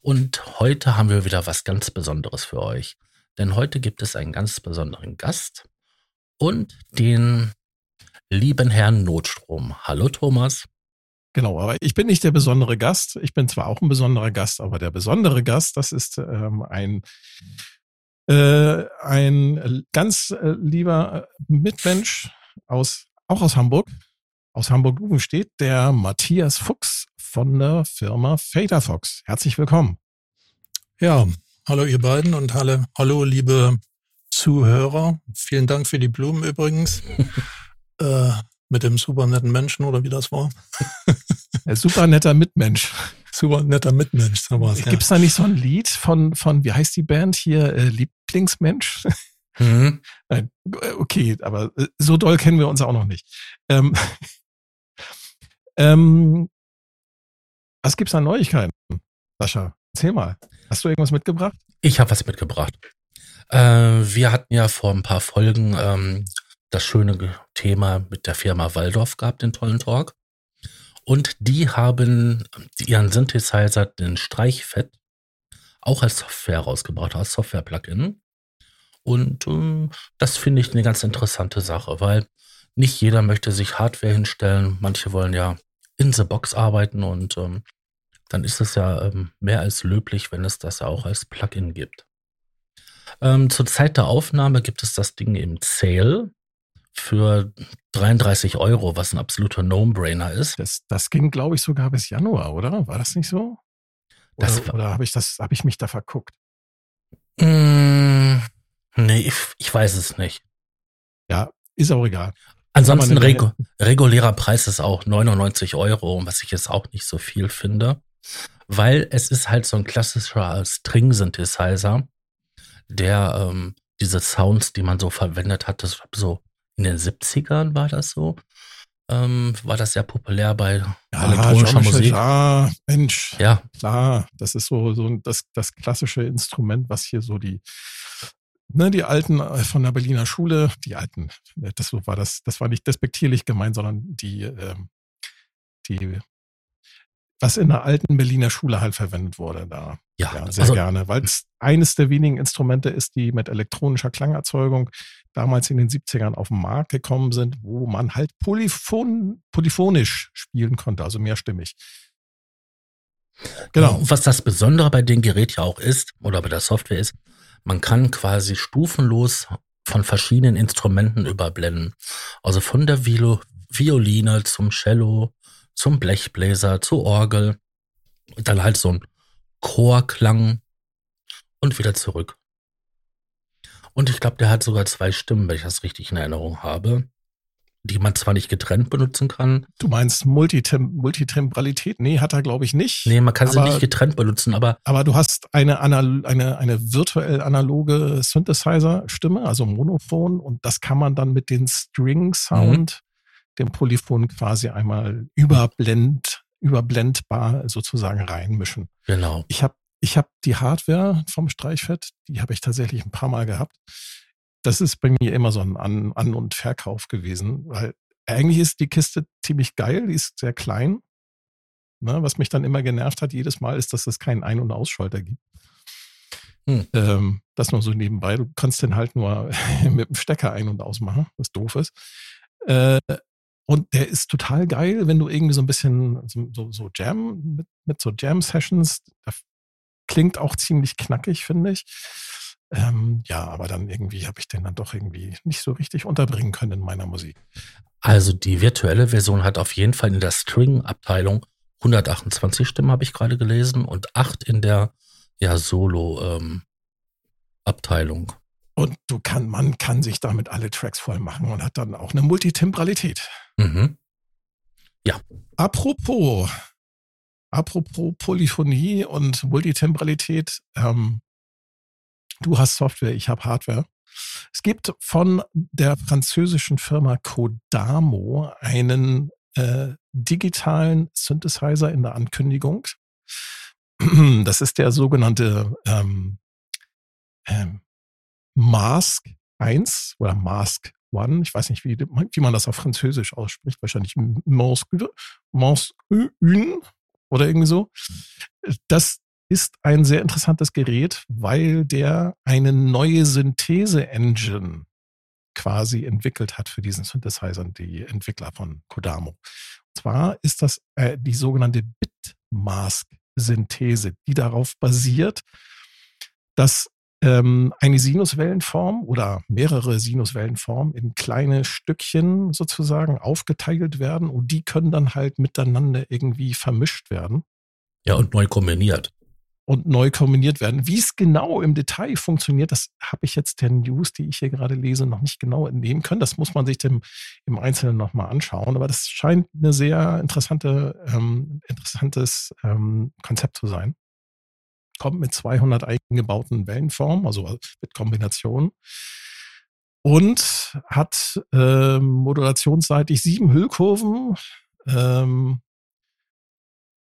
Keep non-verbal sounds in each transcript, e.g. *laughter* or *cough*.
und heute haben wir wieder was ganz Besonderes für euch. Denn heute gibt es einen ganz besonderen Gast und den lieben Herrn Notstrom. Hallo Thomas. Genau, aber ich bin nicht der besondere Gast. Ich bin zwar auch ein besonderer Gast, aber der besondere Gast, das ist ähm, ein, äh, ein ganz äh, lieber Mitmensch aus, auch aus Hamburg, aus Hamburg-Lugenstedt, der Matthias Fuchs von der Firma Fader Fox. Herzlich willkommen. Ja, hallo ihr beiden und hallo, hallo liebe Zuhörer. Vielen Dank für die Blumen übrigens. *laughs* äh, mit dem super netten Menschen oder wie das war. Ein super netter Mitmensch. *laughs* Super netter Mitmensch. So war's, ja. Gibt es da nicht so ein Lied von, von, wie heißt die Band hier, äh, Lieblingsmensch? *laughs* Mhm. Nein, okay, aber äh, so doll kennen wir uns auch noch nicht. Ähm, ähm, was gibt's an Neuigkeiten, Sascha? Erzähl mal. Hast du irgendwas mitgebracht? Ich habe was mitgebracht. Äh, wir hatten ja vor ein paar Folgen ähm, das schöne Thema mit der Firma Waldorf gehabt, den tollen Talk. Und die haben ihren Synthesizer, den Streichfett, auch als Software rausgebracht, als Software-Plugin. Und ähm, das finde ich eine ganz interessante Sache, weil nicht jeder möchte sich Hardware hinstellen. Manche wollen ja in the Box arbeiten und ähm, dann ist es ja ähm, mehr als löblich, wenn es das auch als Plugin gibt. Ähm, zur Zeit der Aufnahme gibt es das Ding im Sale für 33 Euro, was ein absoluter No-Brainer ist. Das, das ging, glaube ich, sogar bis Januar, oder? War das nicht so? Oder, oder habe ich das, habe ich mich da verguckt? Mm, nee, ich, ich weiß es nicht. Ja, ist auch egal. Ansonsten regu regulärer Preis ist auch 99 Euro, was ich jetzt auch nicht so viel finde, weil es ist halt so ein klassischer String-Synthesizer, der ähm, diese Sounds, die man so verwendet hat, das war so in den 70ern war das so, ähm, war das sehr populär bei ja, elektronischer Musik. Ja, Mensch. Ja. Klar, das ist so, so das, das klassische Instrument, was hier so die ne, die alten äh, von der Berliner Schule, die alten, äh, das war das, das war nicht despektierlich gemeint, sondern die, ähm, die, was in der alten Berliner Schule halt verwendet wurde da. Ja, ja sehr also, gerne, weil es eines der wenigen Instrumente ist, die mit elektronischer Klangerzeugung damals in den 70ern auf den Markt gekommen sind, wo man halt polyphon, polyphonisch spielen konnte, also mehrstimmig. Genau. Was das Besondere bei dem Gerät ja auch ist, oder bei der Software ist, man kann quasi stufenlos von verschiedenen Instrumenten überblenden. Also von der Vilo Violine zum Cello, zum Blechbläser, zur Orgel. Dann halt so ein Chorklang und wieder zurück. Und ich glaube, der hat sogar zwei Stimmen, wenn ich das richtig in Erinnerung habe die man zwar nicht getrennt benutzen kann. Du meinst Multitem Multitemporalität? Nee, hat er glaube ich nicht. Nee, man kann aber, sie nicht getrennt benutzen, aber. Aber du hast eine, Anal eine, eine virtuell analoge Synthesizer-Stimme, also Monophon, und das kann man dann mit den String-Sound, mhm. Dem Polyphon quasi einmal überblend, überblendbar sozusagen reinmischen. Genau. Ich habe ich hab die Hardware vom Streichfett, die habe ich tatsächlich ein paar Mal gehabt das ist bei mir immer so ein An-, An und Verkauf gewesen, weil eigentlich ist die Kiste ziemlich geil, die ist sehr klein. Ne, was mich dann immer genervt hat jedes Mal, ist, dass es keinen Ein- und Ausschalter gibt. Hm. Ähm, das nur so nebenbei. Du kannst den halt nur *laughs* mit dem Stecker ein- und ausmachen, was doof ist. Äh, und der ist total geil, wenn du irgendwie so ein bisschen so, so, Jam, mit, mit so Jam-Sessions, klingt auch ziemlich knackig, finde ich. Ähm, ja, aber dann irgendwie habe ich den dann doch irgendwie nicht so richtig unterbringen können in meiner Musik. Also die virtuelle Version hat auf jeden Fall in der String-Abteilung 128 Stimmen, habe ich gerade gelesen, und 8 in der ja, Solo-Abteilung. Ähm, und du kann, man kann sich damit alle Tracks voll machen und hat dann auch eine Multitemporalität. Mhm. Ja. Apropos apropos Polyphonie und Multitemporalität, ähm, du hast Software, ich habe Hardware. Es gibt von der französischen Firma Codamo einen äh, digitalen Synthesizer in der Ankündigung. *clears throat* Das ist der sogenannte ähm, ähm, Mask 1 oder Mask One. Ich weiß nicht, wie, wie man das auf Französisch ausspricht. Wahrscheinlich Mask, Mask Une oder irgendwie so. Das ist ein sehr interessantes Gerät, weil der eine neue Synthese-Engine quasi entwickelt hat für diesen Synthesizer, die Entwickler von Kodamo. Und zwar ist das äh, die sogenannte Bitmask-Synthese, die darauf basiert, dass ähm, eine Sinuswellenform oder mehrere Sinuswellenformen in kleine Stückchen sozusagen aufgeteilt werden und die können dann halt miteinander irgendwie vermischt werden. Ja, und neu kombiniert. Und neu kombiniert werden. Wie es genau im Detail funktioniert, das habe ich jetzt der News, die ich hier gerade lese, noch nicht genau entnehmen können. Das muss man sich dem, im Einzelnen nochmal anschauen. Aber das scheint eine sehr interessante, ähm, interessantes ähm, Konzept zu sein kommt mit 200 eingebauten Wellenformen, also mit Kombination. Und hat äh, modulationsseitig sieben Hüllkurven, ähm,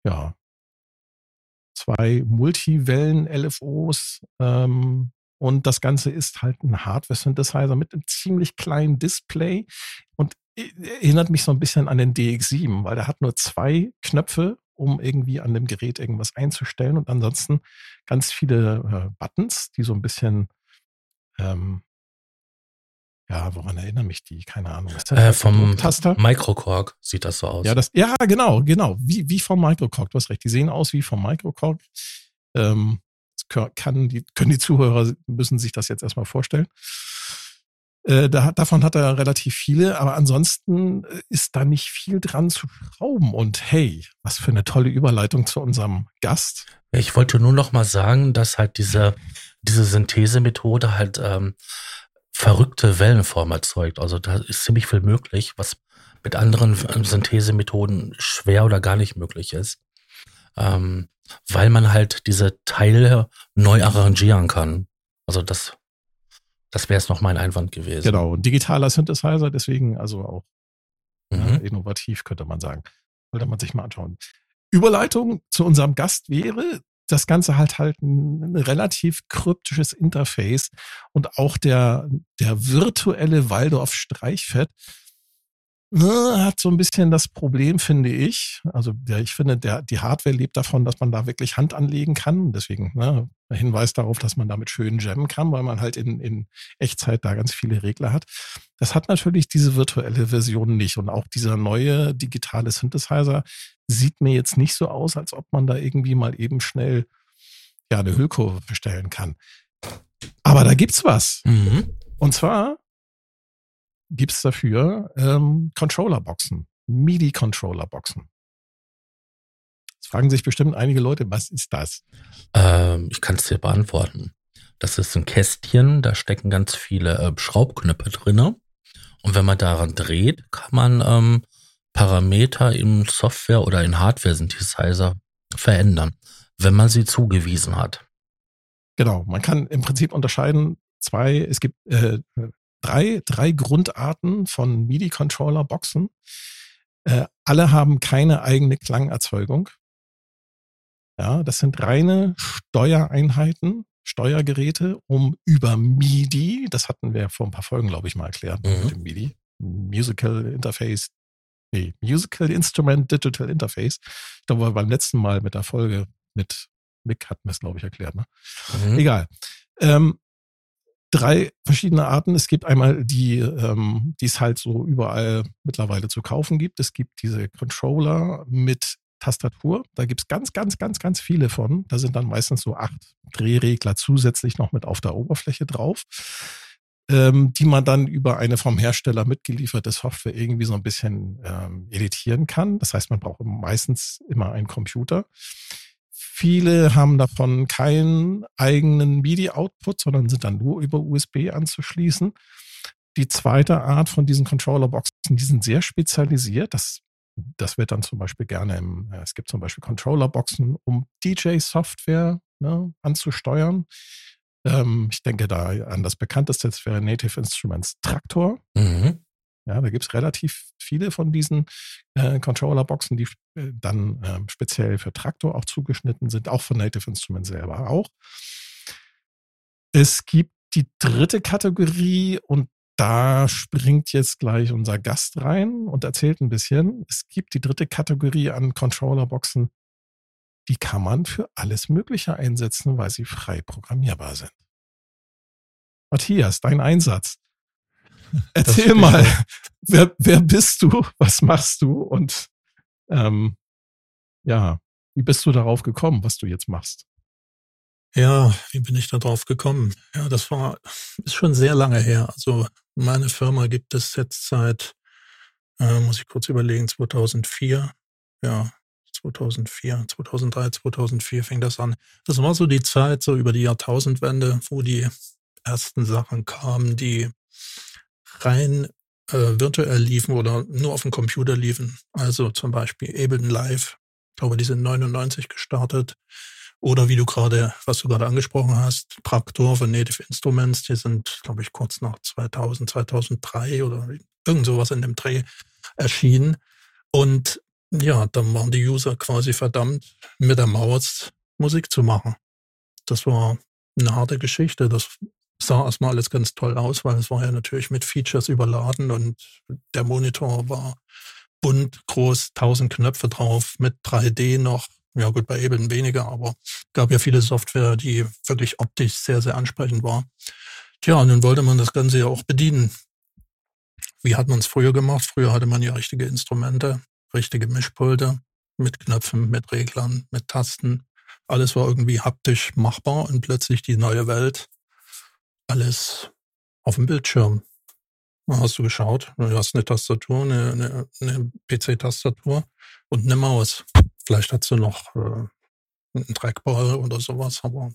ja, zwei Multivellen-LFOs ähm, und das Ganze ist halt ein Hardware-Synthesizer mit einem ziemlich kleinen Display und erinnert mich so ein bisschen an den DX7, weil der hat nur zwei Knöpfe um irgendwie an dem Gerät irgendwas einzustellen und ansonsten ganz viele äh, Buttons, die so ein bisschen, ähm, ja, woran erinnern mich die? Keine Ahnung. Ist das äh, vom Taster? Microcorg sieht das so aus. Ja, das, ja, genau, genau. Wie, wie vom Microcorg. Du hast recht. Die sehen aus wie vom Microcorg. Ähm, kann die, können die Zuhörer, müssen sich das jetzt erstmal vorstellen. Äh, da, davon hat er relativ viele, aber ansonsten äh, ist da nicht viel dran zu schrauben. Und hey, was für eine tolle Überleitung zu unserem Gast. Ich wollte nur noch mal sagen, dass halt diese, diese Synthesemethode halt ähm, verrückte Wellenform erzeugt. Also da ist ziemlich viel möglich, was mit anderen ähm, Synthesemethoden schwer oder gar nicht möglich ist. Ähm, weil man halt diese Teile neu arrangieren kann. Also das das wäre es noch mein Einwand gewesen. Genau, digitaler Synthesizer, deswegen also auch mhm. äh, innovativ, könnte man sagen. Sollte man sich mal anschauen. Überleitung zu unserem Gast wäre, das Ganze halt halt ein, ein relativ kryptisches Interface und auch der, der virtuelle Waldorf-Streichfett Ne, hat so ein bisschen das Problem, finde ich. Also der, ich finde, der, die Hardware lebt davon, dass man da wirklich Hand anlegen kann. Deswegen ne, Hinweis darauf, dass man damit schön jammen kann, weil man halt in, in Echtzeit da ganz viele Regler hat. Das hat natürlich diese virtuelle Version nicht. Und auch dieser neue digitale Synthesizer sieht mir jetzt nicht so aus, als ob man da irgendwie mal eben schnell ja eine Hüllkurve bestellen kann. Aber da gibt's was. Mhm. Und zwar gibt es dafür ähm, Controller-Boxen, MIDI-Controller-Boxen. Jetzt fragen sich bestimmt einige Leute, was ist das? Ähm, ich kann es dir beantworten. Das ist ein Kästchen, da stecken ganz viele äh, Schraubknöpfe drinne. Und wenn man daran dreht, kann man ähm, Parameter im Software- oder in Hardware-Synthesizer verändern, wenn man sie zugewiesen hat. Genau, man kann im Prinzip unterscheiden zwei, es gibt äh, drei, drei Grundarten von MIDI-Controller-Boxen. Äh, alle haben keine eigene Klangerzeugung. Ja, das sind reine Steuereinheiten, Steuergeräte, um über MIDI, das hatten wir vor ein paar Folgen, glaube ich, mal erklärt, mhm. mit dem MIDI, Musical Interface, nee, Musical Instrument Digital Interface. Ich glaube, beim letzten Mal mit der Folge mit Mick hatten wir es, glaube ich, erklärt. Ne? Mhm. Egal. Ähm, drei verschiedene Arten. Es gibt einmal die, ähm, die es halt so überall mittlerweile zu kaufen gibt. Es gibt diese Controller mit Tastatur. Da gibt es ganz, ganz, ganz, ganz viele von. Da sind dann meistens so acht Drehregler zusätzlich noch mit auf der Oberfläche drauf, ähm, die man dann über eine vom Hersteller mitgelieferte Software irgendwie so ein bisschen ähm, editieren kann. Das heißt, man braucht meistens immer einen Computer. Viele haben davon keinen eigenen MIDI-Output, sondern sind dann nur über USB anzuschließen. Die zweite Art von diesen Controller-Boxen, die sind sehr spezialisiert. Das das wird dann zum Beispiel gerne im, äh, es gibt zum Beispiel Controllerboxen, um DJ-Software ne, anzusteuern. Ähm, ich denke da an das bekannteste, wäre Native Instruments Traktor. Mhm. Ja, da gibt es relativ viele von diesen äh, Controller-Boxen, die äh, dann äh, speziell für Traktor auch zugeschnitten sind, auch von Native Instruments selber auch. Es gibt die dritte Kategorie und da springt jetzt gleich unser Gast rein und erzählt ein bisschen. Es gibt die dritte Kategorie an Controller-Boxen, die kann man für alles Mögliche einsetzen, weil sie frei programmierbar sind. Matthias, dein Einsatz. *laughs* Erzähl mal, *laughs* wer, wer bist du, was machst du und ähm, ja, wie bist du darauf gekommen, was du jetzt machst? Ja, wie bin ich da drauf gekommen? Ja, das war, ist schon sehr lange her. Also meine Firma gibt es jetzt seit, äh, muss ich kurz überlegen, 2004. Ja, 2004, 2003, 2004 fing das an. Das war so die Zeit, so über die Jahrtausendwende, wo die ersten Sachen kamen, die rein äh, virtuell liefen oder nur auf dem Computer liefen. Also zum Beispiel Ableton Live. Ich glaube, die sind 99 gestartet. Oder wie du gerade, was du gerade angesprochen hast, Traktor von Native Instruments, die sind, glaube ich, kurz nach 2000, 2003 oder irgend sowas in dem Dreh erschienen. Und ja, dann waren die User quasi verdammt, mit der Maus Musik zu machen. Das war eine harte Geschichte. Das sah erstmal alles ganz toll aus, weil es war ja natürlich mit Features überladen und der Monitor war bunt, groß, tausend Knöpfe drauf, mit 3D noch, ja gut, bei Ableton weniger, aber gab ja viele Software, die wirklich optisch sehr, sehr ansprechend war. Tja, und nun wollte man das Ganze ja auch bedienen. Wie hat man es früher gemacht? Früher hatte man ja richtige Instrumente, richtige Mischpulte mit Knöpfen, mit Reglern, mit Tasten. Alles war irgendwie haptisch machbar und plötzlich die neue Welt. Alles auf dem Bildschirm. Hast du geschaut? Du hast eine Tastatur, eine, eine, eine PC-Tastatur und eine Maus. Vielleicht hast du noch äh, einen Trackball oder sowas, aber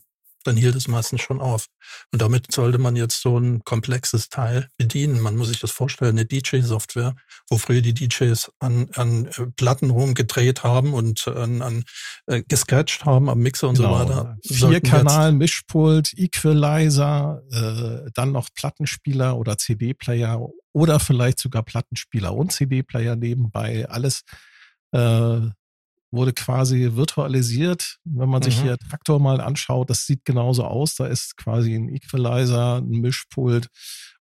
dann hielt es meistens schon auf. Und damit sollte man jetzt so ein komplexes Teil bedienen. Man muss sich das vorstellen, eine DJ-Software, wo früher die DJs an, an äh, Platten rumgedreht haben und an, an äh, gescratcht haben am Mixer und genau. so weiter. Vier Kanal, Mischpult, Equalizer, äh, dann noch Plattenspieler oder CD-Player oder vielleicht sogar Plattenspieler und CD-Player nebenbei. Alles äh, wurde quasi virtualisiert. Wenn man mhm. sich hier Traktor mal anschaut, das sieht genauso aus. Da ist quasi ein Equalizer, ein Mischpult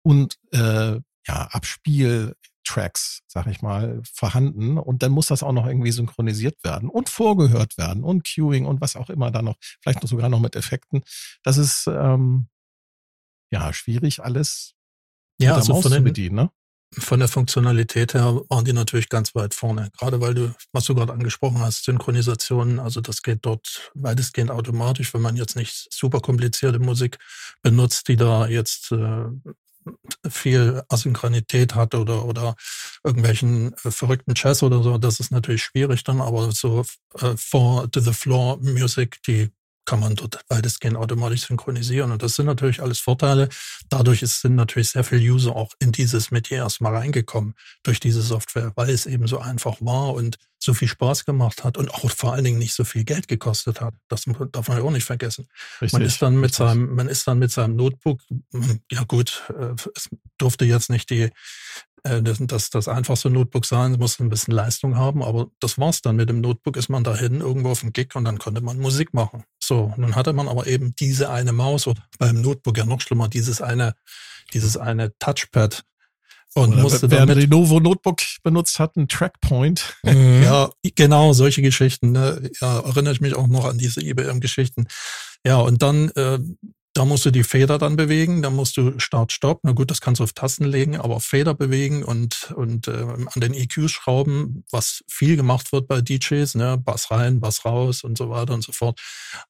und äh, ja, Abspieltracks, sag ich mal, vorhanden. Und dann muss das auch noch irgendwie synchronisiert werden und vorgehört werden und Queuing und was auch immer da noch, vielleicht noch sogar noch mit Effekten. Das ist ähm, ja schwierig, alles ja, also von den, zu bedienen, ne? Von der Funktionalität her waren die natürlich ganz weit vorne. Gerade weil du, was du gerade angesprochen hast, Synchronisation, also das geht dort weitestgehend automatisch, wenn man jetzt nicht super komplizierte Musik benutzt, die da jetzt äh, viel Asynchronität hat oder, oder irgendwelchen äh, verrückten Jazz oder so, das ist natürlich schwierig dann, aber so äh, for to the floor Music, die kann man dort weitestgehend automatisch synchronisieren. Und das sind natürlich alles Vorteile. Dadurch ist, sind natürlich sehr viele User auch in dieses Metier erstmal reingekommen durch diese Software, weil es eben so einfach war und so viel Spaß gemacht hat und auch vor allen Dingen nicht so viel Geld gekostet hat. Das darf man ja auch nicht vergessen. Richtig, man ist dann mit richtig. seinem, man ist dann mit seinem Notebook, ja gut, äh, es durfte jetzt nicht die äh, das, das einfachste Notebook sein, muss ein bisschen Leistung haben, aber das war's dann. Mit dem Notebook ist man dahin irgendwo auf dem Gig und dann konnte man Musik machen. So, nun hatte man aber eben diese eine Maus oder beim Notebook ja noch schlimmer, dieses eine, dieses eine Touchpad. Und oder musste wer damit, Lenovo Notebook benutzt hat, ein Trackpoint. Mhm. Ja, genau, solche Geschichten. Ne? Ja, erinnere ich mich auch noch an diese IBM-Geschichten. Ja, und dann äh, da musst du die Feder dann bewegen, da musst du Start, Stopp. Na gut, das kannst du auf Tasten legen, aber Feder bewegen und, und äh, an den EQ schrauben, was viel gemacht wird bei DJs, ne? Bass rein, Bass raus und so weiter und so fort.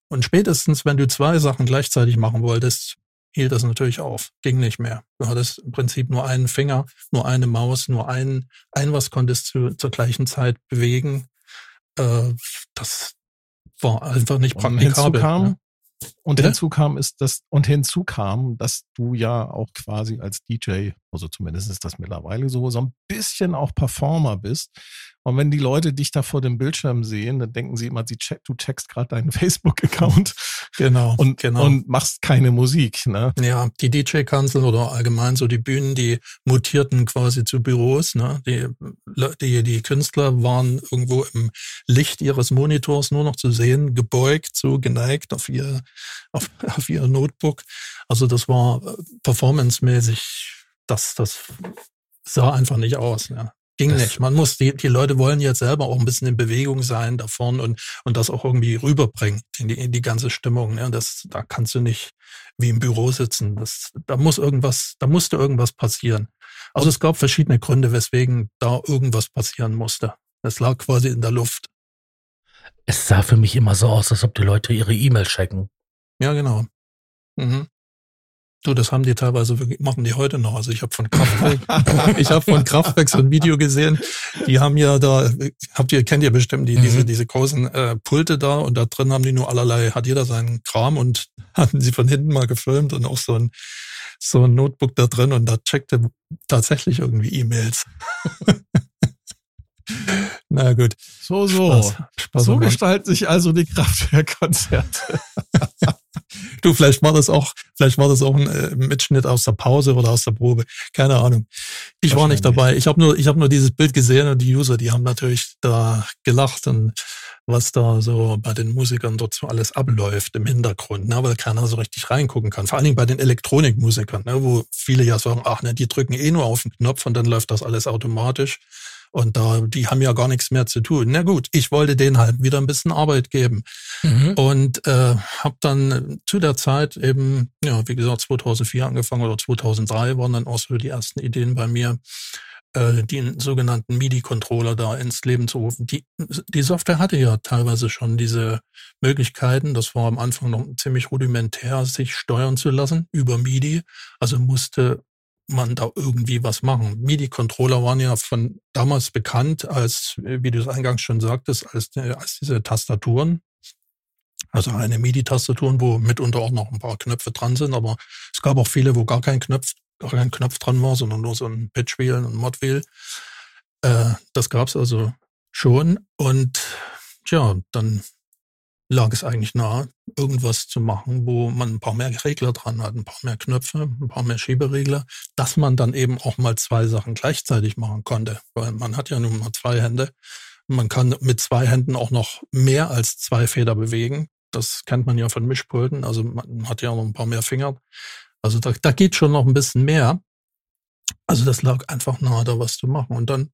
Und spätestens, wenn du zwei Sachen gleichzeitig machen wolltest, hielt das natürlich auf, ging nicht mehr. Du hattest im Prinzip nur einen Finger, nur eine Maus, nur ein, ein was konntest du zur gleichen Zeit bewegen. Äh, das war einfach nicht praktikabel. Ne? Und Bitte? hinzu kam ist das, und hinzu kam, dass du ja auch quasi als DJ, also zumindest ist das mittlerweile so, so ein bisschen auch Performer bist. Und wenn die Leute dich da vor dem Bildschirm sehen, dann denken sie immer, sie check, du checkst gerade deinen *laughs* Facebook-Account. Genau. Und, genau. und machst keine Musik. Ne? Ja, die DJ-Kanzel oder allgemein so die Bühnen, die mutierten quasi zu Büros. Ne? Die, die, die Künstler waren irgendwo im Licht ihres Monitors nur noch zu sehen, gebeugt, so geneigt auf ihr, auf, *laughs* auf ihr Notebook. Also das war äh, performancemäßig, das, das sah einfach nicht aus. Ja. Ging das nicht. Man muss, die, die Leute wollen jetzt selber auch ein bisschen in Bewegung sein davon und, und das auch irgendwie rüberbringen in die, in die ganze Stimmung. Ne? Das, da kannst du nicht wie im Büro sitzen. Das, da muss irgendwas, da musste irgendwas passieren. Also es gab verschiedene Gründe, weswegen da irgendwas passieren musste. Es lag quasi in der Luft. Es sah für mich immer so aus, als ob die Leute ihre E-Mail checken. Ja, genau. Mhm. Du, das haben die teilweise wirklich, machen die heute noch. Also ich habe von Kraftwerk, *laughs* ich habe von Kraftwerk so ein Video gesehen. Die haben ja da, habt ihr, kennt ihr bestimmt die, mhm. diese, diese großen äh, Pulte da und da drin haben die nur allerlei, hat jeder seinen Kram und *laughs* hatten sie von hinten mal gefilmt und auch so ein, so ein Notebook da drin und da checkte tatsächlich irgendwie E-Mails. *laughs* Na gut. So, so. Spaß, Spaß so gestalten sich also die Kraftwerkkonzerte. Du, vielleicht war das auch, vielleicht war das auch ein äh, Mitschnitt aus der Pause oder aus der Probe. Keine Ahnung. Ich war nicht dabei. Ich habe nur, ich habe nur dieses Bild gesehen und die User, die haben natürlich da gelacht und was da so bei den Musikern dort so alles abläuft im Hintergrund, ne, weil keiner so richtig reingucken kann. Vor allen Dingen bei den Elektronikmusikern, ne, wo viele ja sagen, ach ne, die drücken eh nur auf den Knopf und dann läuft das alles automatisch. Und da, die haben ja gar nichts mehr zu tun. Na gut, ich wollte denen halt wieder ein bisschen Arbeit geben. Mhm. Und äh, habe dann zu der Zeit eben, ja, wie gesagt, 2004 angefangen oder 2003 waren dann auch so die ersten Ideen bei mir, äh, die sogenannten MIDI-Controller da ins Leben zu rufen. Die, die Software hatte ja teilweise schon diese Möglichkeiten. Das war am Anfang noch ziemlich rudimentär, sich steuern zu lassen über MIDI. Also musste man da irgendwie was machen. MIDI-Controller waren ja von damals bekannt als, wie du es eingangs schon sagtest, als, als diese Tastaturen. Also eine MIDI-Tastaturen, wo mitunter auch noch ein paar Knöpfe dran sind, aber es gab auch viele, wo gar kein Knopf, gar kein Knopf dran war, sondern nur so ein Pitch-Wheel, ein Mod-Wheel. Äh, das gab's also schon. Und ja, dann lag es eigentlich nahe, irgendwas zu machen, wo man ein paar mehr Regler dran hat, ein paar mehr Knöpfe, ein paar mehr Schieberegler, dass man dann eben auch mal zwei Sachen gleichzeitig machen konnte. Weil man hat ja nun mal zwei Hände. Man kann mit zwei Händen auch noch mehr als zwei Feder bewegen. Das kennt man ja von Mischpulten. Also man hat ja noch ein paar mehr Finger. Also da, da geht schon noch ein bisschen mehr. Also das lag einfach nahe, da was zu machen. Und dann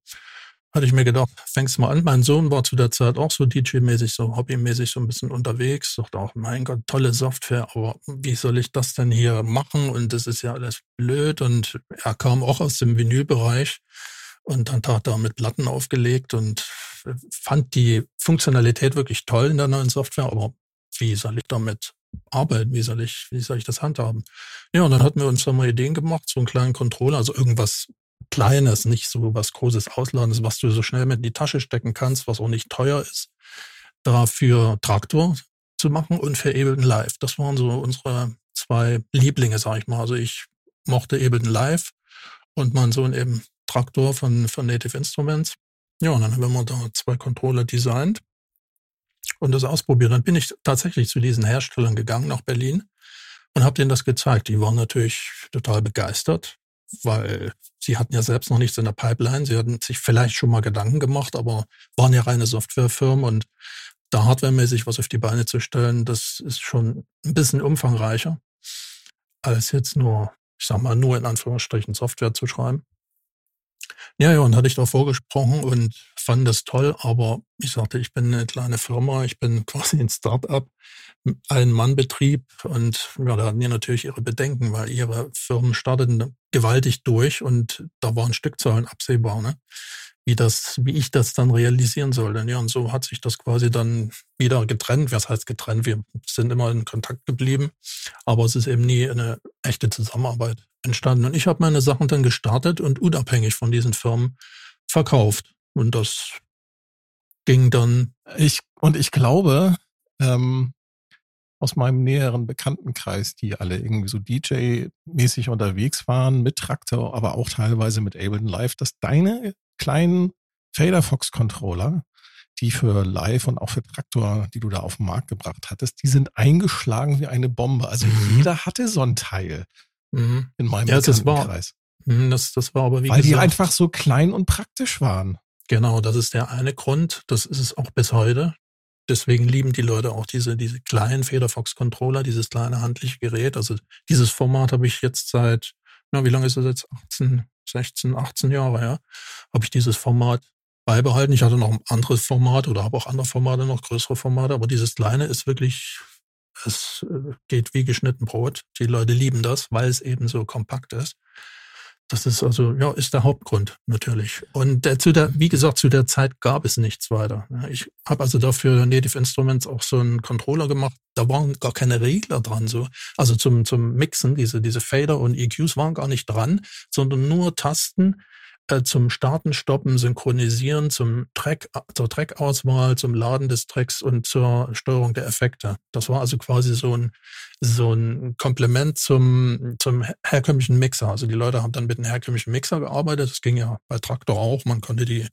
hatte ich mir gedacht, fängst mal an. Mein Sohn war zu der Zeit auch so DJ-mäßig, so hobbymäßig so ein bisschen unterwegs. Dachte auch, mein Gott, tolle Software, aber wie soll ich das denn hier machen? Und das ist ja alles blöd. Und er kam auch aus dem Vinylbereich und dann hat er mit Platten aufgelegt und fand die Funktionalität wirklich toll in der neuen Software, aber wie soll ich damit arbeiten? Wie soll ich, wie soll ich das handhaben? Ja, und dann hatten wir uns da mal Ideen gemacht, so einen kleinen Controller, also irgendwas Kleines, nicht so was Großes Ausladendes, was du so schnell mit in die Tasche stecken kannst, was auch nicht teuer ist, dafür Traktor zu machen und für Ableton Live. Das waren so unsere zwei Lieblinge, sag ich mal. Also ich mochte Ableton Live und mein Sohn eben Traktor von, von Native Instruments. Ja, und dann haben wir da zwei Controller designt und das ausprobiert. Dann bin ich tatsächlich zu diesen Herstellern gegangen nach Berlin und habe denen das gezeigt. Die waren natürlich total begeistert weil sie hatten ja selbst noch nichts in der Pipeline. Sie hatten sich vielleicht schon mal Gedanken gemacht, aber waren ja reine Softwarefirmen und da hardwaremäßig was auf die Beine zu stellen, das ist schon ein bisschen umfangreicher, als jetzt nur, ich sag mal, nur in Anführungsstrichen Software zu schreiben. Ja, ja, und hatte ich da vorgesprochen und fand das toll, aber ich sagte, ich bin eine kleine Firma, ich bin *laughs* quasi ein Start-up, Ein-Mann-Betrieb und ja, da hatten die natürlich ihre Bedenken, weil ihre Firmen starteten gewaltig durch und da waren Stückzahlen absehbar, ne? Wie das, wie ich das dann realisieren soll. Denn ja, und so hat sich das quasi dann wieder getrennt. Was heißt getrennt? Wir sind immer in Kontakt geblieben, aber es ist eben nie eine echte Zusammenarbeit entstanden. Und ich habe meine Sachen dann gestartet und unabhängig von diesen Firmen verkauft. Und das ging dann. Ich, und ich glaube, ähm, aus meinem näheren Bekanntenkreis, die alle irgendwie so DJ-mäßig unterwegs waren, mit Traktor, aber auch teilweise mit Ableton Live, dass deine kleinen Fader Fox Controller, die für Live und auch für Traktor, die du da auf den Markt gebracht hattest, die sind eingeschlagen wie eine Bombe. Also mhm. jeder hatte so ein Teil mhm. in meinem ja, das war, Kreis. Mhm, das, das war aber wie Weil gesagt, die einfach so klein und praktisch waren. Genau, das ist der eine Grund. Das ist es auch bis heute. Deswegen lieben die Leute auch diese, diese kleinen Federfox-Controller, dieses kleine handliche Gerät. Also dieses Format habe ich jetzt seit, na, wie lange ist das jetzt? 18, 16, 18 Jahre, ja. Habe ich dieses Format beibehalten. Ich hatte noch ein anderes Format oder habe auch andere Formate, noch größere Formate, aber dieses kleine ist wirklich, es äh, geht wie geschnitten Brot. Die Leute lieben das, weil es eben so kompakt ist. Das ist also, ja, ist der Hauptgrund natürlich. Und äh, zu der, wie gesagt, zu der Zeit gab es nichts weiter. Ich habe also dafür Native Instruments auch so einen Controller gemacht. Da waren gar keine Regler dran, so. Also zum, zum Mixen, diese, diese Fader und EQs waren gar nicht dran, sondern nur Tasten, zum Starten, Stoppen, Synchronisieren, zum Track, zur Trackauswahl, zum Laden des Tracks und zur Steuerung der Effekte. Das war also quasi so ein, so ein Komplement zum, zum herkömmlichen Mixer. Also die Leute haben dann mit einem herkömmlichen Mixer gearbeitet. Das ging ja bei Traktor auch. Man konnte die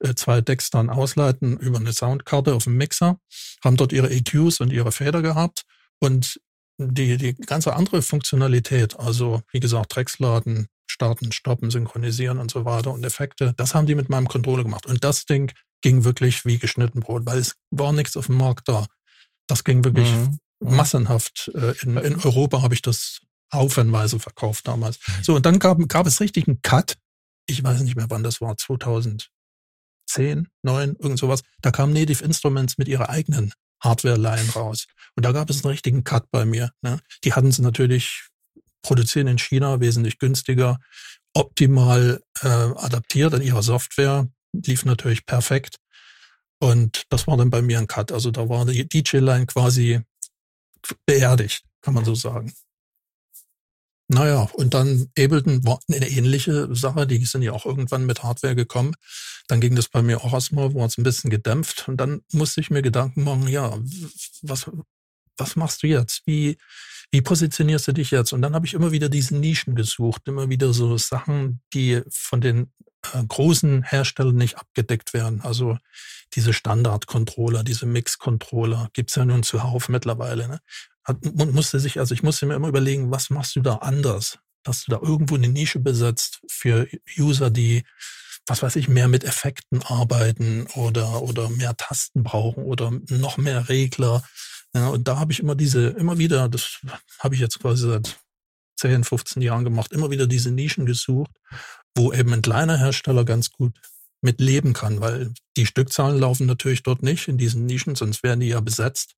äh, zwei Decks dann ausleiten über eine Soundkarte auf dem Mixer, haben dort ihre EQs und ihre Feder gehabt und die, die ganze andere Funktionalität, also wie gesagt, Tracks laden, starten, stoppen, synchronisieren und so weiter und Effekte. Das haben die mit meinem Controller gemacht. Und das Ding ging wirklich wie geschnitten Brot, weil es war nichts auf dem Markt da. Das ging wirklich mhm. mhm. massenhaft. Äh, in, in Europa habe ich das haufenweise verkauft damals. So, und dann gab, gab es richtig einen Cut. Ich weiß nicht mehr, wann das war, 2010, 9, irgend sowas. Da kam Native Instruments mit ihrer eigenen Hardware-Line raus. Und da gab es einen richtigen Cut bei mir. Ne? Die hatten es natürlich produzieren in China wesentlich günstiger, optimal äh, adaptiert an ihrer Software, lief natürlich perfekt. Und das war dann bei mir ein Cut. Also da war die DJ-Line quasi beerdigt, kann man so sagen. Naja, und dann Ableton war eine ähnliche Sache, die sind ja auch irgendwann mit Hardware gekommen. Dann ging das bei mir auch erstmal, war es ein bisschen gedämpft und dann musste ich mir Gedanken machen, ja, was, was machst du jetzt? Wie, wie positionierst du dich jetzt? Und dann habe ich immer wieder diese Nischen gesucht, immer wieder so Sachen, die von den äh, großen Herstellern nicht abgedeckt werden. Also diese Standard-Controller, diese Mix-Controller gibt's ja nun zuhauf mittlerweile. Ne? Man musste sich, also ich musste mir immer überlegen, was machst du da anders? Dass du da irgendwo eine Nische besetzt für User, die was weiß ich, mehr mit Effekten arbeiten oder, oder mehr Tasten brauchen oder noch mehr Regler. Ja, und da habe ich immer diese, immer wieder, das habe ich jetzt quasi seit 10, 15 Jahren gemacht, immer wieder diese Nischen gesucht, wo eben ein kleiner Hersteller ganz gut mit leben kann, weil die Stückzahlen laufen natürlich dort nicht in diesen Nischen, sonst wären die ja besetzt,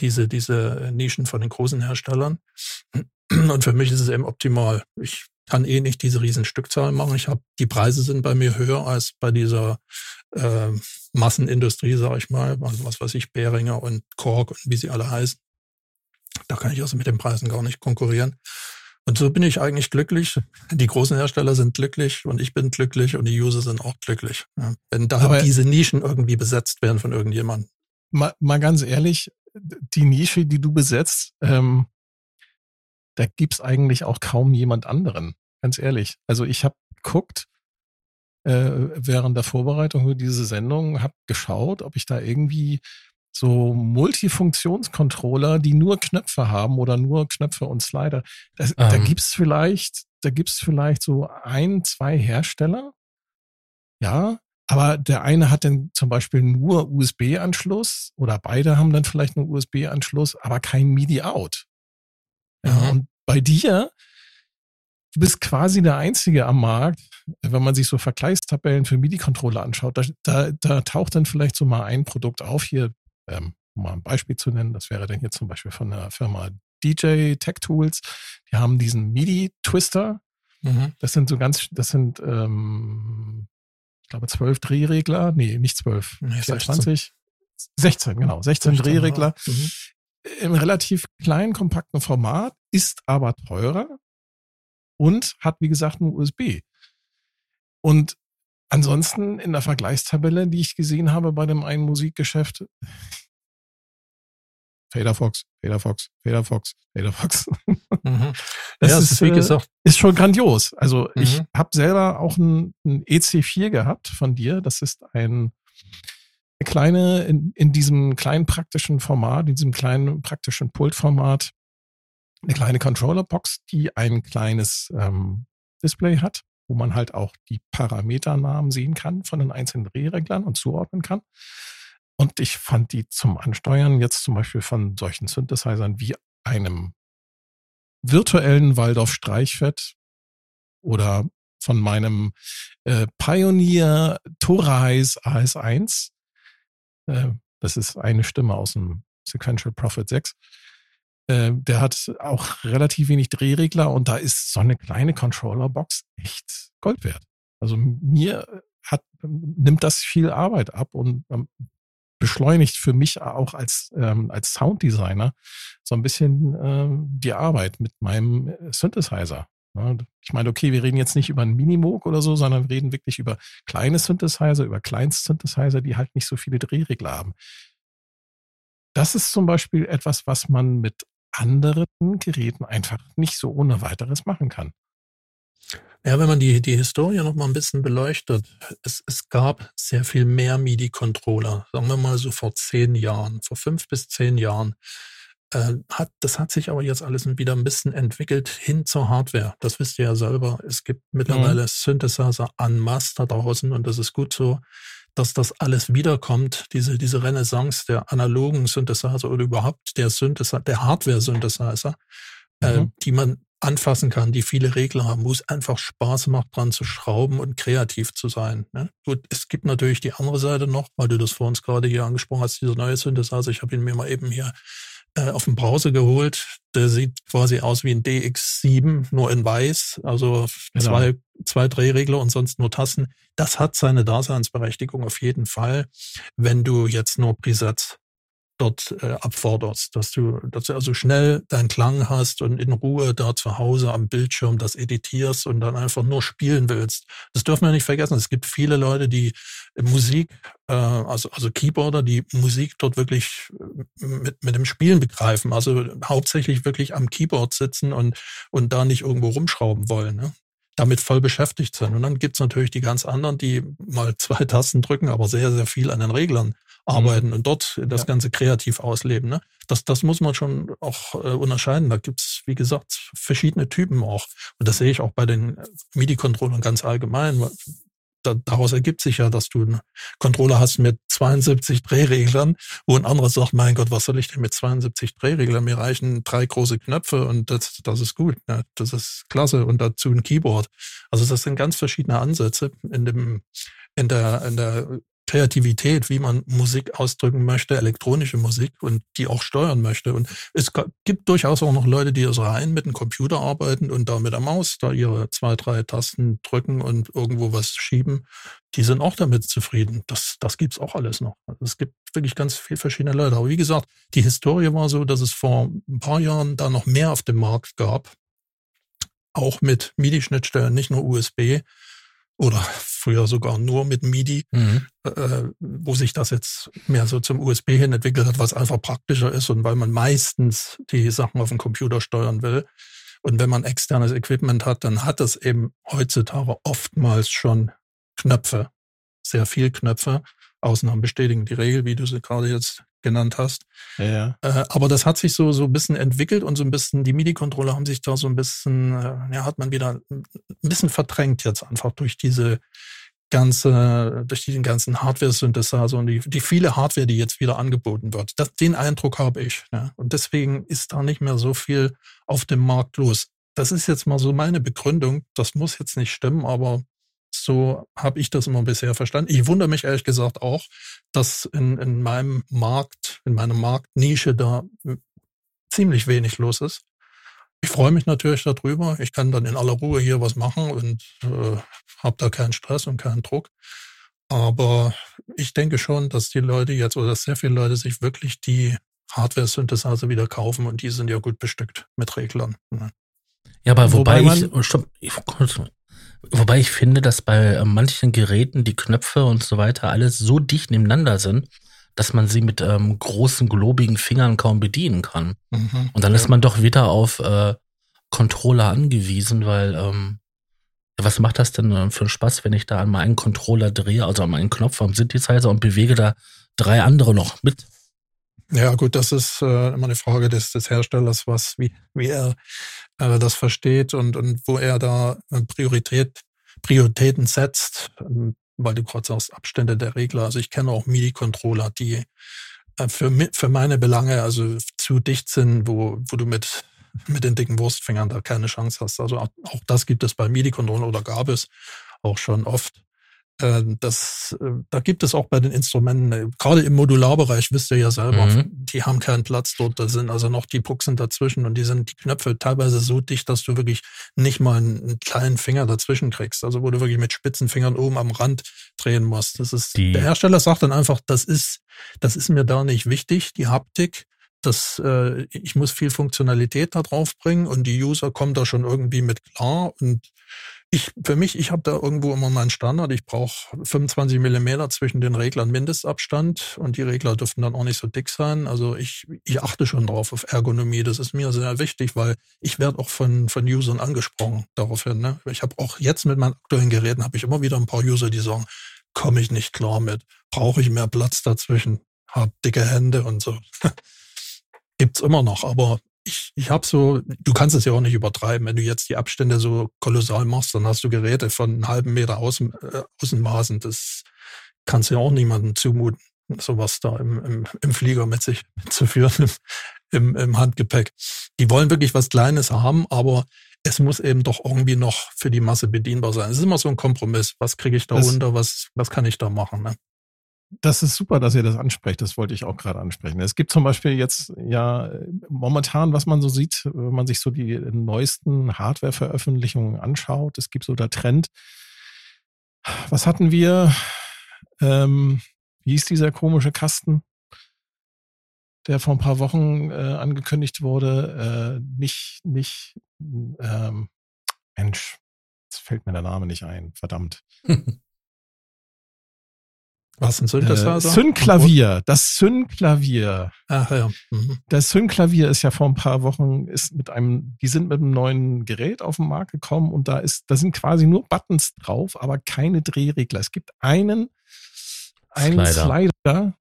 diese, diese Nischen von den großen Herstellern. Und für mich ist es eben optimal. Ich kann eh nicht diese riesen Stückzahlen machen. Ich habe die Preise sind bei mir höher als bei dieser äh, Massenindustrie, sage ich mal, also was weiß ich, Beringer und Kork und wie sie alle heißen. Da kann ich also mit den Preisen gar nicht konkurrieren. Und so bin ich eigentlich glücklich. Die großen Hersteller sind glücklich und ich bin glücklich und die User sind auch glücklich. Ja, wenn da Aber diese Nischen irgendwie besetzt werden von irgendjemandem. Mal, mal ganz ehrlich, die Nische, die du besetzt, ähm, da gibt's eigentlich auch kaum jemand anderen. Ganz ehrlich. Also ich habe geguckt, äh, während der Vorbereitung für diese Sendung, habe geschaut, ob ich da irgendwie so Multifunktionscontroller, die nur Knöpfe haben oder nur Knöpfe und Slider. Das, ähm. Da gibt's vielleicht, da gibt's vielleicht so ein, zwei Hersteller. Ja, aber der eine hat dann zum Beispiel nur USB-Anschluss oder beide haben dann vielleicht nur USB-Anschluss, aber kein MIDI-Out. Ja, mhm. und bei dir du bist quasi der Einzige am Markt, wenn man sich so Vergleichstabellen für MIDI-Controller anschaut, da, da, da taucht dann vielleicht so mal ein Produkt auf, hier, ähm, um mal ein Beispiel zu nennen, das wäre dann hier zum Beispiel von der Firma DJ Tech Tools. Die haben diesen MIDI-Twister. Mhm. Das sind so ganz, das sind, ähm, ich glaube, zwölf Drehregler. Nee, nicht zwölf. Nee, 24. 16, genau. 16 Drehregler. Mhm. Im relativ kleinen, kompakten Format, ist aber teurer und hat, wie gesagt, nur USB. Und ansonsten in der Vergleichstabelle, die ich gesehen habe bei dem einen Musikgeschäft, *laughs* Fader Fox, Fader Fox, Fader Fox, Fader Fox. Mhm. *laughs* Das ja, ist, ist, wie äh, gesagt, ist schon grandios. Also mhm. ich habe selber auch ein, ein, EC4 gehabt von dir. Das ist ein eine kleine, in, in diesem kleinen praktischen Format, in diesem kleinen praktischen Pultformat, eine kleine Controllerbox, die ein kleines ähm, Display hat, wo man halt auch die Parameternamen sehen kann von den einzelnen Drehreglern und zuordnen kann. Und ich fand die zum Ansteuern jetzt zum Beispiel von solchen Synthesizern wie einem virtuellen Waldorf Streichfett oder von meinem äh, Pioneer Torais AS1. Äh, das ist eine Stimme aus dem Sequential Prophet 6. Äh, der hat auch relativ wenig Drehregler und da ist so eine kleine Controller-Box echt Gold wert. Also mir hat, nimmt das viel Arbeit ab und ähm, beschleunigt für mich auch als, ähm, als Sounddesigner so ein bisschen ähm, die Arbeit mit meinem äh, Synthesizer. Ich meine, okay, wir reden jetzt nicht über einen Minimoog oder so, sondern wir reden wirklich über kleine Synthesizer, über Kleinst-Synthesizer, die halt nicht so viele Drehregler haben. Das ist zum Beispiel etwas, was man mit anderen Geräten einfach nicht so ohne weiteres machen kann. Ja, wenn man die, die Historie noch mal ein bisschen beleuchtet, es, es gab sehr viel mehr MIDI-Controller, sagen wir mal so vor zehn Jahren, vor fünf bis zehn Jahren. Äh, hat, das hat sich aber jetzt alles wieder ein bisschen entwickelt hin zur Hardware. Das wisst ihr ja selber. Es gibt mittlerweile mhm. Synthesizer an Mass da draußen und das ist gut so, dass das alles wiederkommt, diese, diese Renaissance der analogen Synthesizer oder überhaupt der Synthesizer, der Hardware-Synthesizer, äh, mhm. äh, die man anfassen kann, die viele Regler haben, wo es einfach Spaß macht, dran zu schrauben und kreativ zu sein. Ne? Gut, es gibt natürlich die andere Seite noch, weil du das vor uns gerade hier angesprochen hast, dieser neue Synthesizer. Ich habe ihn mir mal eben hier äh, auf dem Browser geholt. Der sieht quasi aus wie ein DX7, nur in weiß. Also genau. zwei, zwei Drehregler und sonst nur Tasten. Das hat seine Daseinsberechtigung auf jeden Fall, wenn du jetzt nur Presets dort äh, abforderst, dass du, dass du also schnell deinen Klang hast und in Ruhe da zu Hause am Bildschirm das editierst und dann einfach nur spielen willst. Das dürfen wir nicht vergessen. Es gibt viele Leute, die Musik, äh, also, also Keyboarder, die Musik dort wirklich äh, mit, mit dem Spielen begreifen, also hauptsächlich wirklich am Keyboard sitzen und, und da nicht irgendwo rumschrauben wollen. Ne? damit voll beschäftigt sind. Und dann gibt's natürlich die ganz anderen, die mal zwei Tasten drücken, aber sehr, sehr viel an den Reglern arbeiten mhm. und dort das ja. Ganze kreativ ausleben. Ne? Das, das muss man schon auch äh, unterscheiden. Da gibt's wie gesagt, verschiedene Typen auch. Und das sehe ich auch bei den MIDI-Controllern ganz allgemein. Da, daraus ergibt sich ja, dass du einen Controller hast mit 72 Drehreglern, wo ein anderer sagt, mein Gott, was soll ich denn mit 72 Drehreglern? Mir reichen drei große Knöpfe und das, das ist gut. Ne? Das ist klasse. Und dazu ein Keyboard. Also das sind ganz verschiedene Ansätze in dem, in der, in der Kreativität, wie man Musik ausdrücken möchte, elektronische Musik und die auch steuern möchte. Und es gibt durchaus auch noch Leute, die so rein mit dem Computer arbeiten und da mit der Maus da ihre zwei, drei Tasten drücken und irgendwo was schieben. Die sind auch damit zufrieden. Das, das gibt's auch alles noch. Also es gibt wirklich ganz viele verschiedene Leute. Aber wie gesagt, die Historie war so, dass es vor ein paar Jahren da noch mehr auf dem Markt gab. Auch mit MIDI-Schnittstellen, nicht nur USB oder früher sogar nur mit MIDI, mhm. äh, wo sich das jetzt mehr so zum USB hin entwickelt hat, was einfach praktischer ist und weil man meistens die Sachen auf dem Computer steuern will. Und wenn man externes Equipment hat, dann hat es eben heutzutage oftmals schon Knöpfe, sehr viel Knöpfe. Ausnahmen bestätigen die Regel, wie du sie gerade jetzt genannt hast. Ja. Äh, aber das hat sich so so ein bisschen entwickelt und so ein bisschen die MIDI-Controller haben sich da so ein bisschen, äh, ja, hat man wieder ein bisschen verdrängt jetzt einfach durch diese ganze, durch diesen ganzen Hardware-Synthesizer und die, die viele Hardware, die jetzt wieder angeboten wird. Das, den Eindruck habe ich. Ja. Und deswegen ist da nicht mehr so viel auf dem Markt los. Das ist jetzt mal so meine Begründung. Das muss jetzt nicht stimmen, aber so habe ich das immer bisher verstanden. Ich wundere mich ehrlich gesagt auch, dass in, in meinem Markt, in meiner Marktnische da ziemlich wenig los ist. Ich freue mich natürlich darüber. Ich kann dann in aller Ruhe hier was machen und äh, habe da keinen Stress und keinen Druck. Aber ich denke schon, dass die Leute jetzt oder dass sehr viele Leute sich wirklich die Hardware-Synthesizer wieder kaufen und die sind ja gut bestückt mit Reglern. Ne? Ja, aber wobei, wobei ich, stopp, Wobei ich finde, dass bei äh, manchen Geräten die Knöpfe und so weiter alles so dicht nebeneinander sind, dass man sie mit ähm, großen, globigen Fingern kaum bedienen kann. Mhm, und dann ja. ist man doch wieder auf, äh, Controller angewiesen, weil ähm, was macht das denn äh, für einen Spaß, wenn ich da an meinen Controller drehe, also an meinen Knopf am Synthesizer und bewege da drei andere noch mit? Ja, gut, das ist äh, immer eine Frage des, des Herstellers, was, wie, wie er äh, das versteht und, und wo er da äh, Priorität, Prioritäten setzt, ähm, weil du gerade sagst, Abstände der Regler. Also ich kenne auch MIDI-Controller, die äh, für, für meine Belange also zu dicht sind, wo, wo du mit, mit den dicken Wurstfingern da keine Chance hast. Also auch, auch das gibt es bei MIDI-Controllern oder gab es auch schon oft. Äh, das, äh, da gibt es auch bei den Instrumenten, äh, gerade im Modularbereich, wisst ihr ja selber, mhm. die haben keinen Platz dort, da sind also noch die Buchsen dazwischen und die sind die Knöpfe teilweise so dicht, dass du wirklich nicht mal einen, einen kleinen Finger dazwischen kriegst, also wo du wirklich mit spitzen Fingern oben am Rand drehen musst. Das ist, die. der Hersteller sagt dann einfach, das ist, das ist mir da nicht wichtig, die Haptik, das, äh, ich muss viel Funktionalität da drauf bringen und die User kommen da schon irgendwie mit klar und ich, für mich, ich habe da irgendwo immer meinen Standard. Ich brauche 25 Millimeter zwischen den Reglern Mindestabstand und die Regler dürften dann auch nicht so dick sein. Also ich, ich achte schon drauf auf Ergonomie. Das ist mir sehr wichtig, weil ich werde auch von, von Usern angesprochen daraufhin. Ne? Ich habe auch jetzt mit meinen aktuellen Geräten habe ich immer wieder ein paar User, die sagen, komme ich nicht klar mit, brauche ich mehr Platz dazwischen, hab dicke Hände und so. *laughs* Gibt's immer noch, aber ich, ich habe so, du kannst es ja auch nicht übertreiben, wenn du jetzt die Abstände so kolossal machst, dann hast du Geräte von einem halben Meter Außen, äh, Außenmaßen. Das kannst du ja auch niemandem zumuten, sowas da im, im, im Flieger mit sich *laughs* zu führen, im, im Handgepäck. Die wollen wirklich was Kleines haben, aber es muss eben doch irgendwie noch für die Masse bedienbar sein. Es ist immer so ein Kompromiss. Was kriege ich da das, runter? Was, was kann ich da machen? Ne? Das ist super, dass ihr das ansprecht. Das wollte ich auch gerade ansprechen. Es gibt zum Beispiel jetzt ja momentan, was man so sieht, wenn man sich so die neuesten Hardware-Veröffentlichungen anschaut. Es gibt so der Trend. Was hatten wir? Ähm, wie hieß dieser komische Kasten, der vor ein paar Wochen äh, angekündigt wurde? Äh, nicht, nicht, ähm, Mensch, jetzt fällt mir der Name nicht ein. Verdammt. *laughs* Was ein Synthesizer? Äh, Synklavier, das Synklavier. Ach ja. Mhm. Das Synklavier ist ja vor ein paar Wochen ist mit einem, die sind mit einem neuen Gerät auf den Markt gekommen und da ist, da sind quasi nur Buttons drauf, aber keine Drehregler. Es gibt einen, einen Slider. Slider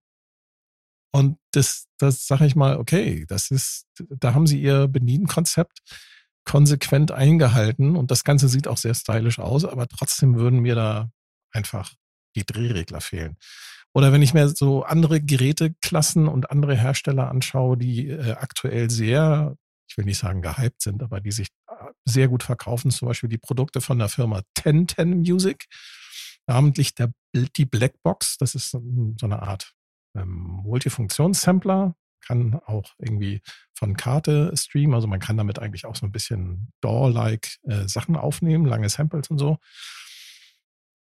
und das, das sage ich mal, okay, das ist, da haben sie ihr Bedienkonzept konsequent eingehalten und das Ganze sieht auch sehr stylisch aus, aber trotzdem würden mir da einfach die Drehregler fehlen. Oder wenn ich mir so andere Geräteklassen und andere Hersteller anschaue, die äh, aktuell sehr, ich will nicht sagen gehypt sind, aber die sich äh, sehr gut verkaufen, zum Beispiel die Produkte von der Firma 1010 Music, namentlich der, die Blackbox, das ist so eine Art ähm, Multifunktionssampler, kann auch irgendwie von Karte streamen, also man kann damit eigentlich auch so ein bisschen DAW-like äh, Sachen aufnehmen, lange Samples und so.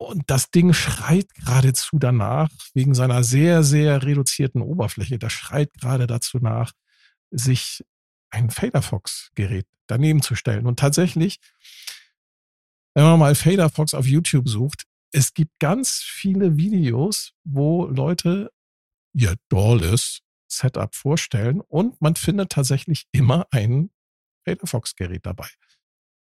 Und das Ding schreit geradezu danach, wegen seiner sehr, sehr reduzierten Oberfläche, das schreit gerade dazu nach, sich ein Faderfox-Gerät daneben zu stellen. Und tatsächlich, wenn man mal Faderfox auf YouTube sucht, es gibt ganz viele Videos, wo Leute ihr Doorless Setup vorstellen und man findet tatsächlich immer ein Faderfox-Gerät dabei.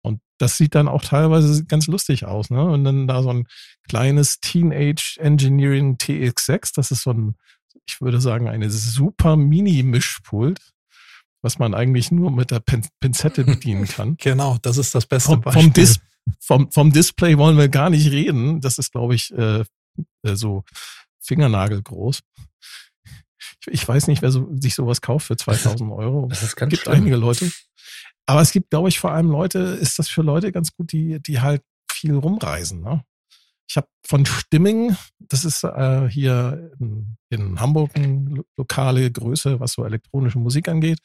Und das sieht dann auch teilweise ganz lustig aus, ne? Und dann da so ein kleines Teenage Engineering TX6, das ist so ein, ich würde sagen, eine super Mini-Mischpult, was man eigentlich nur mit der Pin Pinzette bedienen *laughs* kann. genau, das ist das beste vom, Beispiel. Vom, Dis vom, vom, Display wollen wir gar nicht reden. Das ist, glaube ich, äh, äh so fingernagelgroß. Ich, ich weiß nicht, wer so, sich sowas kauft für 2000 Euro. Das ist ganz Gibt schlimm. einige Leute. Aber es gibt, glaube ich, vor allem Leute, ist das für Leute ganz gut, die, die halt viel rumreisen. Ne? Ich habe von Stimming, das ist äh, hier in, in Hamburg eine lokale Größe, was so elektronische Musik angeht.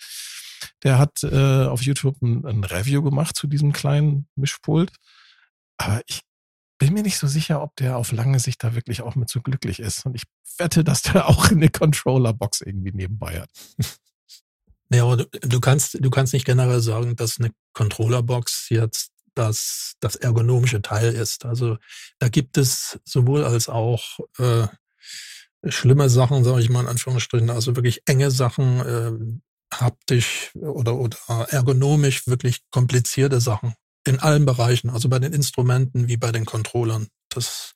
Der hat äh, auf YouTube ein, ein Review gemacht zu diesem kleinen Mischpult. Aber ich bin mir nicht so sicher, ob der auf lange Sicht da wirklich auch mit so glücklich ist. Und ich wette, dass der *laughs* auch eine Controller-Box irgendwie nebenbei hat. Ja, aber du, du, kannst, du kannst nicht generell sagen, dass eine Controllerbox jetzt das, das ergonomische Teil ist. Also da gibt es sowohl als auch äh, schlimme Sachen, sage ich mal in Anführungsstrichen, also wirklich enge Sachen, äh, haptisch oder, oder ergonomisch wirklich komplizierte Sachen in allen Bereichen, also bei den Instrumenten wie bei den Controllern. Das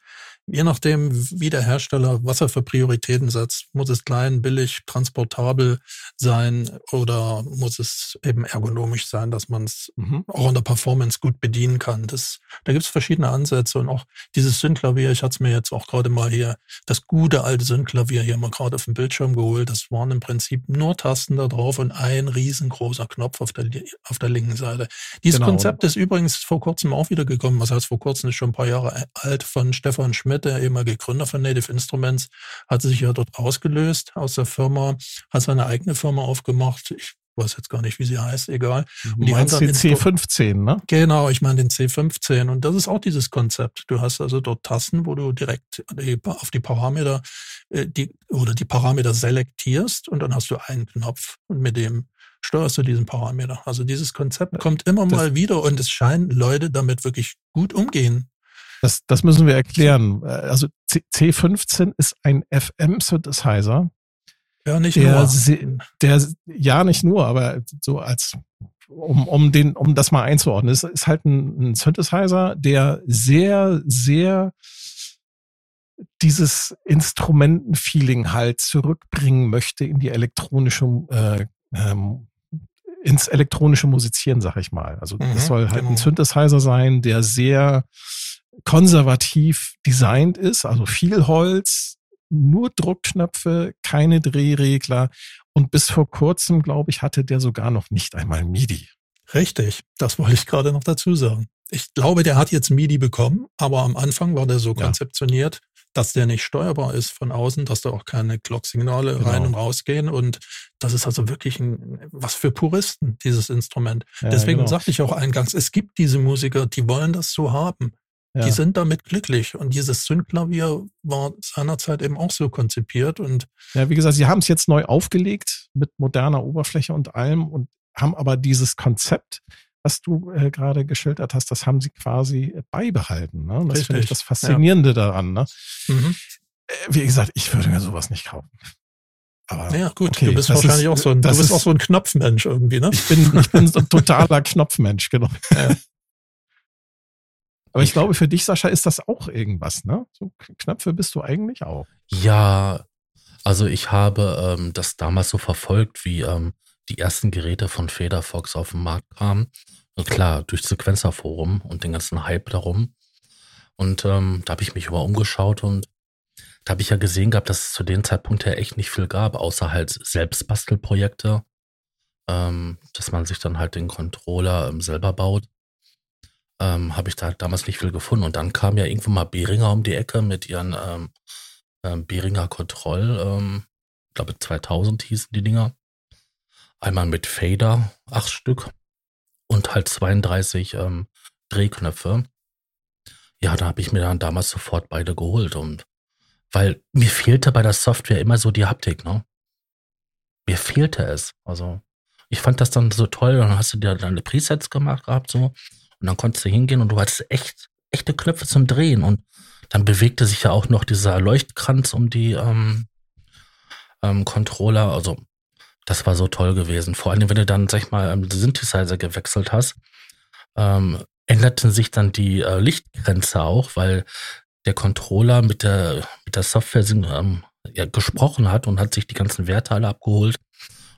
je nachdem, wie der Hersteller, was er für Prioritäten setzt, muss es klein, billig, transportabel sein oder muss es eben ergonomisch sein, dass man es mhm. auch in der Performance gut bedienen kann. Das, da gibt es verschiedene Ansätze und auch dieses Synklavier, ich hatte es mir jetzt auch gerade mal hier, das gute alte Synklavier hier mal gerade auf dem Bildschirm geholt, das waren im Prinzip nur Tasten da drauf und ein riesengroßer Knopf auf der, auf der linken Seite. Dieses genau. Konzept ist übrigens vor kurzem auch wieder gekommen, was heißt vor kurzem, ist schon ein paar Jahre alt, von Stefan Schmidt, Schmidt, der ehemalige Gründer von Native Instruments, hat sich ja dort rausgelöst aus der Firma, hat seine eigene Firma aufgemacht. Ich weiß jetzt gar nicht, wie sie heißt, egal. Du meinst den C15, ne? Genau, ich meine den C15. Und das ist auch dieses Konzept. Du hast also dort Tasten, wo du direkt auf die Parameter äh, die, oder die Parameter selektierst und dann hast du einen Knopf und mit dem steuerst du diesen Parameter. Also dieses Konzept kommt immer das mal wieder und es scheinen Leute damit wirklich gut umgehen das, das müssen wir erklären. Also C 15 ist ein FM-Synthesizer. Ja, nicht der, nur. Der, ja, nicht nur, aber so als, um, um, den, um das mal einzuordnen, ist, ist halt ein, ein Synthesizer, der sehr, sehr dieses Instrumentenfeeling halt zurückbringen möchte in die elektronische, äh, ähm, ins elektronische Musizieren, sag ich mal. Also mhm, das soll halt genau. ein Synthesizer sein, der sehr konservativ designt ist, also viel Holz, nur Druckknöpfe, keine Drehregler und bis vor kurzem, glaube ich, hatte der sogar noch nicht einmal MIDI. Richtig, das wollte ich gerade noch dazu sagen. Ich glaube, der hat jetzt MIDI bekommen, aber am Anfang war der so ja. konzeptioniert, dass der nicht steuerbar ist von außen, dass da auch keine Glock-Signale genau. rein und rausgehen. Und das ist also wirklich ein, was für Puristen, dieses Instrument. Ja, Deswegen genau. sagte ich auch eingangs, es gibt diese Musiker, die wollen das so haben. Ja. Die sind damit glücklich. Und dieses Zündklavier war seinerzeit eben auch so konzipiert. Und ja, wie gesagt, sie haben es jetzt neu aufgelegt mit moderner Oberfläche und allem und haben aber dieses Konzept, was du äh, gerade geschildert hast, das haben sie quasi beibehalten. Ne? Das finde ich das Faszinierende ja. daran. Ne? Mhm. Äh, wie gesagt, ich würde mir sowas nicht kaufen. Aber ja, gut, okay, du bist wahrscheinlich ist, auch so ein, du bist auch so ein Knopfmensch irgendwie, ne? Ich bin, ich bin so ein totaler Knopfmensch, genau. *laughs* Ja. Aber ich glaube, für dich, Sascha, ist das auch irgendwas, ne? So Knöpfe bist du eigentlich auch. Ja, also ich habe ähm, das damals so verfolgt, wie ähm, die ersten Geräte von Federfox auf den Markt kamen. Und klar, durch Sequenzerforum und den ganzen Hype darum. Und ähm, da habe ich mich immer umgeschaut und da habe ich ja gesehen gehabt, dass es zu dem Zeitpunkt ja echt nicht viel gab, außer halt Selbstbastelprojekte, ähm, dass man sich dann halt den Controller ähm, selber baut ähm, habe ich da damals nicht viel gefunden. Und dann kam ja irgendwo mal Behringer um die Ecke mit ihren ähm, ähm, Behringer Kontroll, ähm, ich glaube 2000 hießen die Dinger. Einmal mit Fader, acht Stück und halt 32 ähm, Drehknöpfe. Ja, da habe ich mir dann damals sofort beide geholt und weil mir fehlte bei der Software immer so die Haptik, ne? Mir fehlte es. Also ich fand das dann so toll, dann hast du dir deine Presets gemacht gehabt so und dann konntest du hingehen und du hattest echt, echte Knöpfe zum Drehen. Und dann bewegte sich ja auch noch dieser Leuchtkranz um die ähm, ähm, Controller. Also das war so toll gewesen. Vor allem, wenn du dann, sag ich mal, ähm, Synthesizer gewechselt hast, ähm, änderten sich dann die äh, Lichtgrenze auch, weil der Controller mit der, mit der Software ähm, ja, gesprochen hat und hat sich die ganzen Werte alle abgeholt.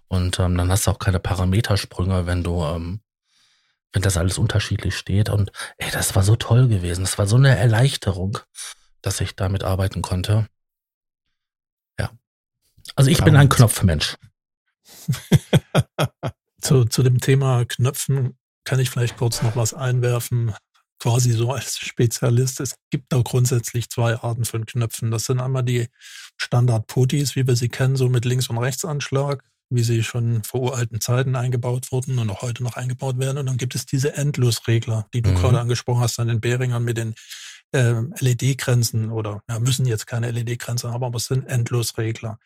Und ähm, dann hast du auch keine Parametersprünge, wenn du ähm, wenn das alles unterschiedlich steht. Und ey, das war so toll gewesen. Das war so eine Erleichterung, dass ich damit arbeiten konnte. Ja. Also ich bin ein Knopfmensch. *laughs* zu, zu dem Thema Knöpfen kann ich vielleicht kurz noch was einwerfen. Quasi so als Spezialist. Es gibt da grundsätzlich zwei Arten von Knöpfen. Das sind einmal die Standard-Putis, wie wir sie kennen, so mit Links- und Rechtsanschlag wie sie schon vor uralten Zeiten eingebaut wurden und auch heute noch eingebaut werden. Und dann gibt es diese Endlosregler, die du mhm. gerade angesprochen hast an den Beringern mit den äh, LED-Grenzen oder ja, müssen jetzt keine LED-Grenzen haben, aber es sind Endlosregler.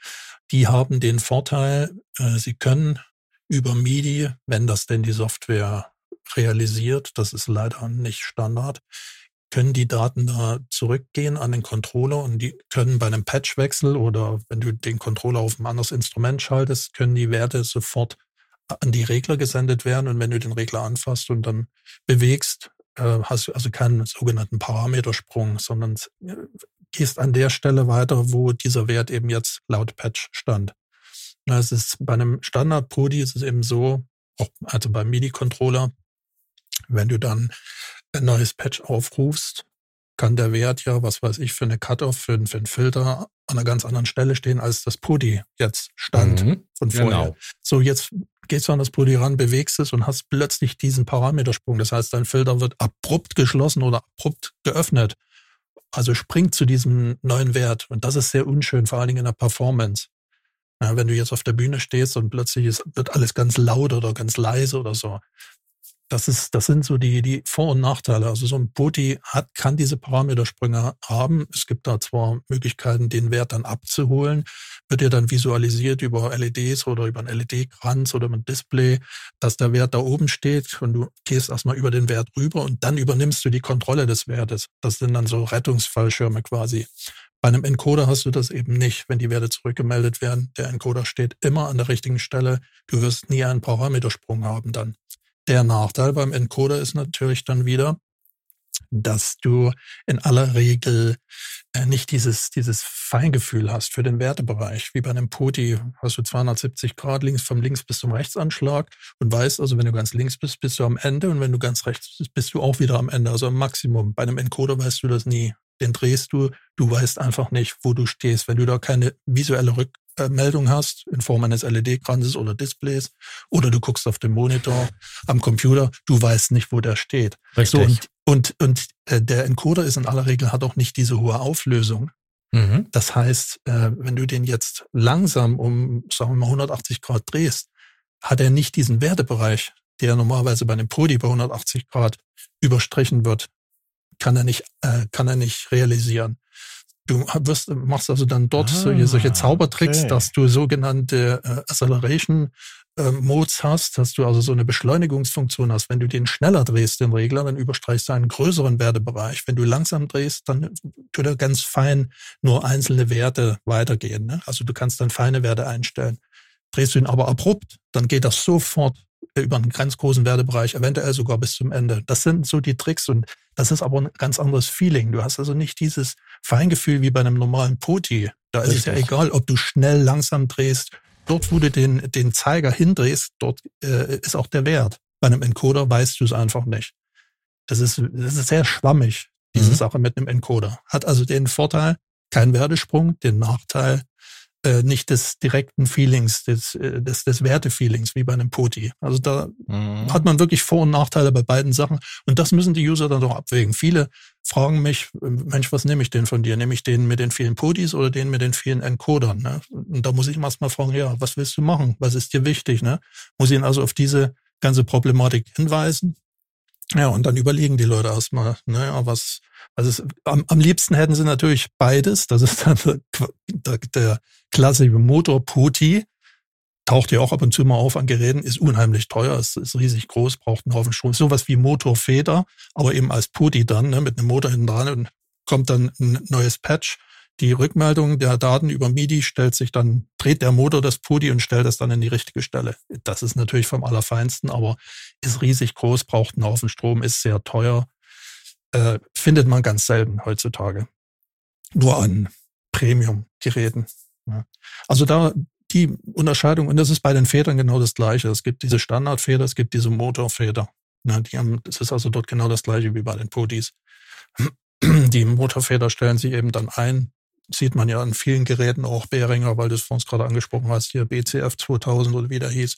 Die haben den Vorteil, äh, sie können über MIDI, wenn das denn die Software realisiert, das ist leider nicht Standard, können die Daten da zurückgehen an den Controller und die können bei einem Patchwechsel oder wenn du den Controller auf ein anderes Instrument schaltest, können die Werte sofort an die Regler gesendet werden und wenn du den Regler anfasst und dann bewegst, äh, hast du also keinen sogenannten Parametersprung, sondern äh, gehst an der Stelle weiter, wo dieser Wert eben jetzt laut Patch stand. Es ist bei einem Standard-Podi ist es eben so, auch, also beim MIDI-Controller, wenn du dann ein neues Patch aufrufst, kann der Wert ja, was weiß ich, für eine Cutoff, für, für einen Filter an einer ganz anderen Stelle stehen, als das Pudi jetzt stand mhm, von vorher. Genau. So, jetzt gehst du an das Pudi ran, bewegst es und hast plötzlich diesen Parametersprung. Das heißt, dein Filter wird abrupt geschlossen oder abrupt geöffnet. Also springt zu diesem neuen Wert. Und das ist sehr unschön, vor allen Dingen in der Performance. Ja, wenn du jetzt auf der Bühne stehst und plötzlich ist, wird alles ganz laut oder ganz leise oder so, das ist, das sind so die, die Vor- und Nachteile. Also so ein Booty hat, kann diese Parametersprünge haben. Es gibt da zwar Möglichkeiten, den Wert dann abzuholen, wird ja dann visualisiert über LEDs oder über ein LED-Kranz oder ein Display, dass der Wert da oben steht und du gehst erstmal über den Wert rüber und dann übernimmst du die Kontrolle des Wertes. Das sind dann so Rettungsfallschirme quasi. Bei einem Encoder hast du das eben nicht, wenn die Werte zurückgemeldet werden. Der Encoder steht immer an der richtigen Stelle. Du wirst nie einen Parametersprung haben dann. Der Nachteil beim Encoder ist natürlich dann wieder, dass du in aller Regel äh, nicht dieses, dieses Feingefühl hast für den Wertebereich. Wie bei einem Poti hast du 270 Grad links vom links bis zum Rechtsanschlag und weißt also, wenn du ganz links bist, bist du am Ende und wenn du ganz rechts bist, bist du auch wieder am Ende, also am Maximum. Bei einem Encoder weißt du das nie. Den drehst du, du weißt einfach nicht, wo du stehst. Wenn du da keine visuelle Rück Meldung hast in Form eines LED-Kranzes oder Displays oder du guckst auf den Monitor am Computer, du weißt nicht, wo der steht. Richtig. So, und und, und äh, der Encoder ist in aller Regel hat auch nicht diese hohe Auflösung. Mhm. Das heißt, äh, wenn du den jetzt langsam um, sagen wir mal, 180 Grad drehst, hat er nicht diesen Wertebereich, der normalerweise bei einem Podi bei 180 Grad überstrichen wird, kann er nicht, äh, kann er nicht realisieren. Du wirst, machst also dann dort ah, solche, solche Zaubertricks, okay. dass du sogenannte äh, Acceleration äh, Modes hast, dass du also so eine Beschleunigungsfunktion hast. Wenn du den schneller drehst, den Regler, dann überstreichst du einen größeren Wertebereich. Wenn du langsam drehst, dann tut er ganz fein nur einzelne Werte weitergehen. Ne? Also du kannst dann feine Werte einstellen. Drehst du ihn aber abrupt, dann geht das sofort über einen ganz großen Wertebereich, eventuell sogar bis zum Ende. Das sind so die Tricks und das ist aber ein ganz anderes Feeling. Du hast also nicht dieses Feingefühl wie bei einem normalen Poti. Da Richtig. ist es ja egal, ob du schnell, langsam drehst. Dort, wo du den, den Zeiger hindrehst, dort äh, ist auch der Wert. Bei einem Encoder weißt du es einfach nicht. Das ist, das ist sehr schwammig, diese mhm. Sache mit einem Encoder. Hat also den Vorteil, kein Werdesprung, den Nachteil, äh, nicht des direkten Feelings, des, äh, des, des Wertefeelings wie bei einem Poti. Also da mhm. hat man wirklich Vor- und Nachteile bei beiden Sachen. Und das müssen die User dann doch abwägen. Viele fragen mich, Mensch, was nehme ich denn von dir? Nehme ich den mit den vielen Potis oder den mit den vielen Encodern? Ne? Und da muss ich erstmal fragen, ja, was willst du machen? Was ist dir wichtig? Ne? Muss ich ihn also auf diese ganze Problematik hinweisen? Ja, und dann überlegen die Leute erstmal, naja, was, also am, am liebsten hätten sie natürlich beides. Das ist dann der, der klassische Motor Poti. Taucht ja auch ab und zu mal auf an Geräten, ist unheimlich teuer, ist, ist riesig groß, braucht einen Haufen Strom. Sowas wie Motorfeder, aber eben als Poti dann, ne, mit einem Motor hinten dran und kommt dann ein neues Patch. Die Rückmeldung der Daten über MIDI stellt sich dann, dreht der Motor das Podi und stellt es dann in die richtige Stelle. Das ist natürlich vom Allerfeinsten, aber ist riesig groß, braucht einen Haufen Strom, ist sehr teuer äh, findet man ganz selten heutzutage. Nur an Premium-Geräten. Ja. Also da die Unterscheidung, und das ist bei den Federn genau das Gleiche. Es gibt diese Standardfeder, es gibt diese Motorfeder. Ja, die haben, das ist also dort genau das Gleiche wie bei den Podis. *clears throat* Die Motorfeder stellen sich eben dann ein. Sieht man ja an vielen Geräten auch Behringer, weil du es vor uns gerade angesprochen hast, hier BCF 2000 oder wie der hieß.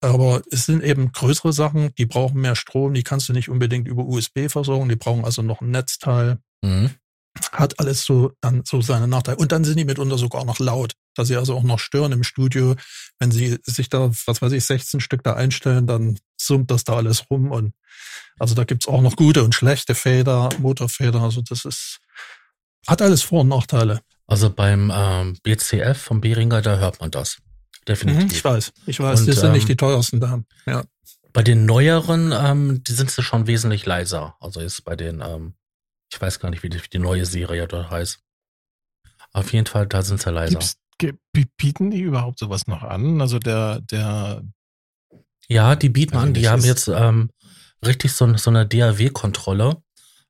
Aber es sind eben größere Sachen, die brauchen mehr Strom, die kannst du nicht unbedingt über USB versorgen, die brauchen also noch ein Netzteil. Mhm. Hat alles so dann so seine Nachteile. Und dann sind die mitunter sogar noch laut, dass sie also auch noch stören im Studio. Wenn sie sich da, was weiß ich, 16 Stück da einstellen, dann summt das da alles rum. Und also da gibt's auch noch gute und schlechte Feder, Motorfeder. Also das ist, hat alles Vor- und Nachteile. Also beim ähm, BCF vom Behringer, da hört man das definitiv. Mhm, ich weiß, ich weiß, und, die sind ähm, nicht die teuersten da. Ja. Bei den neueren, ähm, die sind sie schon wesentlich leiser. Also ist bei den, ähm, ich weiß gar nicht, wie die, wie die neue Serie dort heißt. Auf jeden Fall, da sind sie leiser. Gibt's, bieten die überhaupt sowas noch an? Also der, der Ja, die bieten an, die haben jetzt ähm, richtig so, so eine DAW-Kontrolle.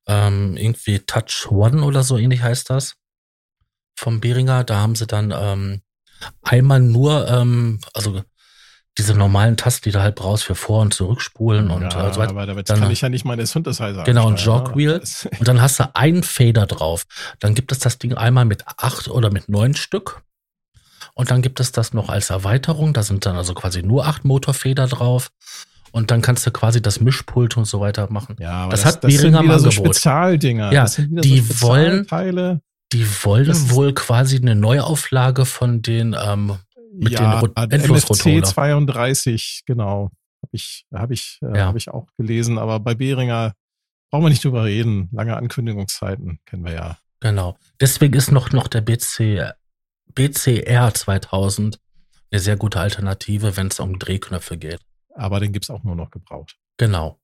Ähm, irgendwie Touch One oder so ähnlich heißt das. Vom Behringer. Da haben sie dann ähm, einmal nur, ähm, also diese normalen Tasten, die du halt brauchst für Vor- und Zurückspulen und ja, äh, so weiter. Aber damit dann, kann ich ja nicht meine Synthesizer Genau, ein ansteuern, Jogwheel. ne? Und dann hast du einen Fader drauf. Dann gibt es das Ding einmal mit acht oder mit neun Stück. Und dann gibt es das noch als Erweiterung. Da sind dann also quasi nur acht Motorfeder drauf. Und dann kannst du quasi das Mischpult und so weiter machen. Ja, aber Das das, hat das sind Behringer im wieder so Angebot. Spezialdinger. Ja, sind die so wollen- Spezialteile. Die wollen Das wohl quasi eine Neuauflage von den ähm, mit den Rot- MFC Endlosrotorer. 32, genau. Habe ich, hab ich, äh, Ja. hab ich auch gelesen. Aber bei Behringer brauchen wir nicht drüber reden. Lange Ankündigungszeiten kennen wir ja. Genau. Deswegen ist noch, noch der BC, BCR 2000 eine sehr gute Alternative, wenn es um Drehknöpfe geht. Aber den gibt's auch nur noch gebraucht. Genau.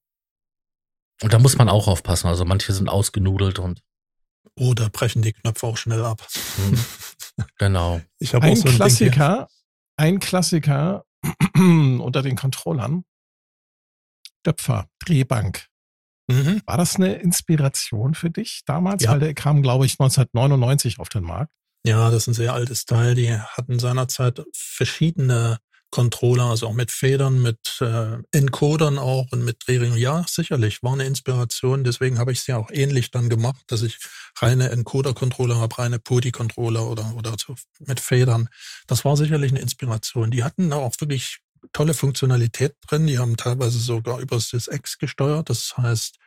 Und da muss man auch aufpassen. Also manche sind ausgenudelt und Oder brechen die Knöpfe auch schnell ab. hm, genau. *laughs* Ich habe auch Ein so ein. Klassiker, ein Klassiker *clears throat* unter den Controllern. Döpfer, Drehbank. Mhm. War das eine Inspiration für dich damals? Ja. Weil der kam, glaube ich, 1999 auf den Markt. Ja, das ist ein sehr altes Teil. Die hatten seinerzeit verschiedene Controller, also auch mit Federn, mit äh, Encodern auch und mit Drehringen. Ja, sicherlich, war eine Inspiration. Deswegen habe ich es ja auch ähnlich dann gemacht, dass ich reine Encoder-Controller habe, reine PODI-Controller oder, oder so mit Federn. Das war sicherlich eine Inspiration. Die hatten auch wirklich tolle Funktionalität drin. Die haben teilweise sogar über SysX gesteuert. Das heißt,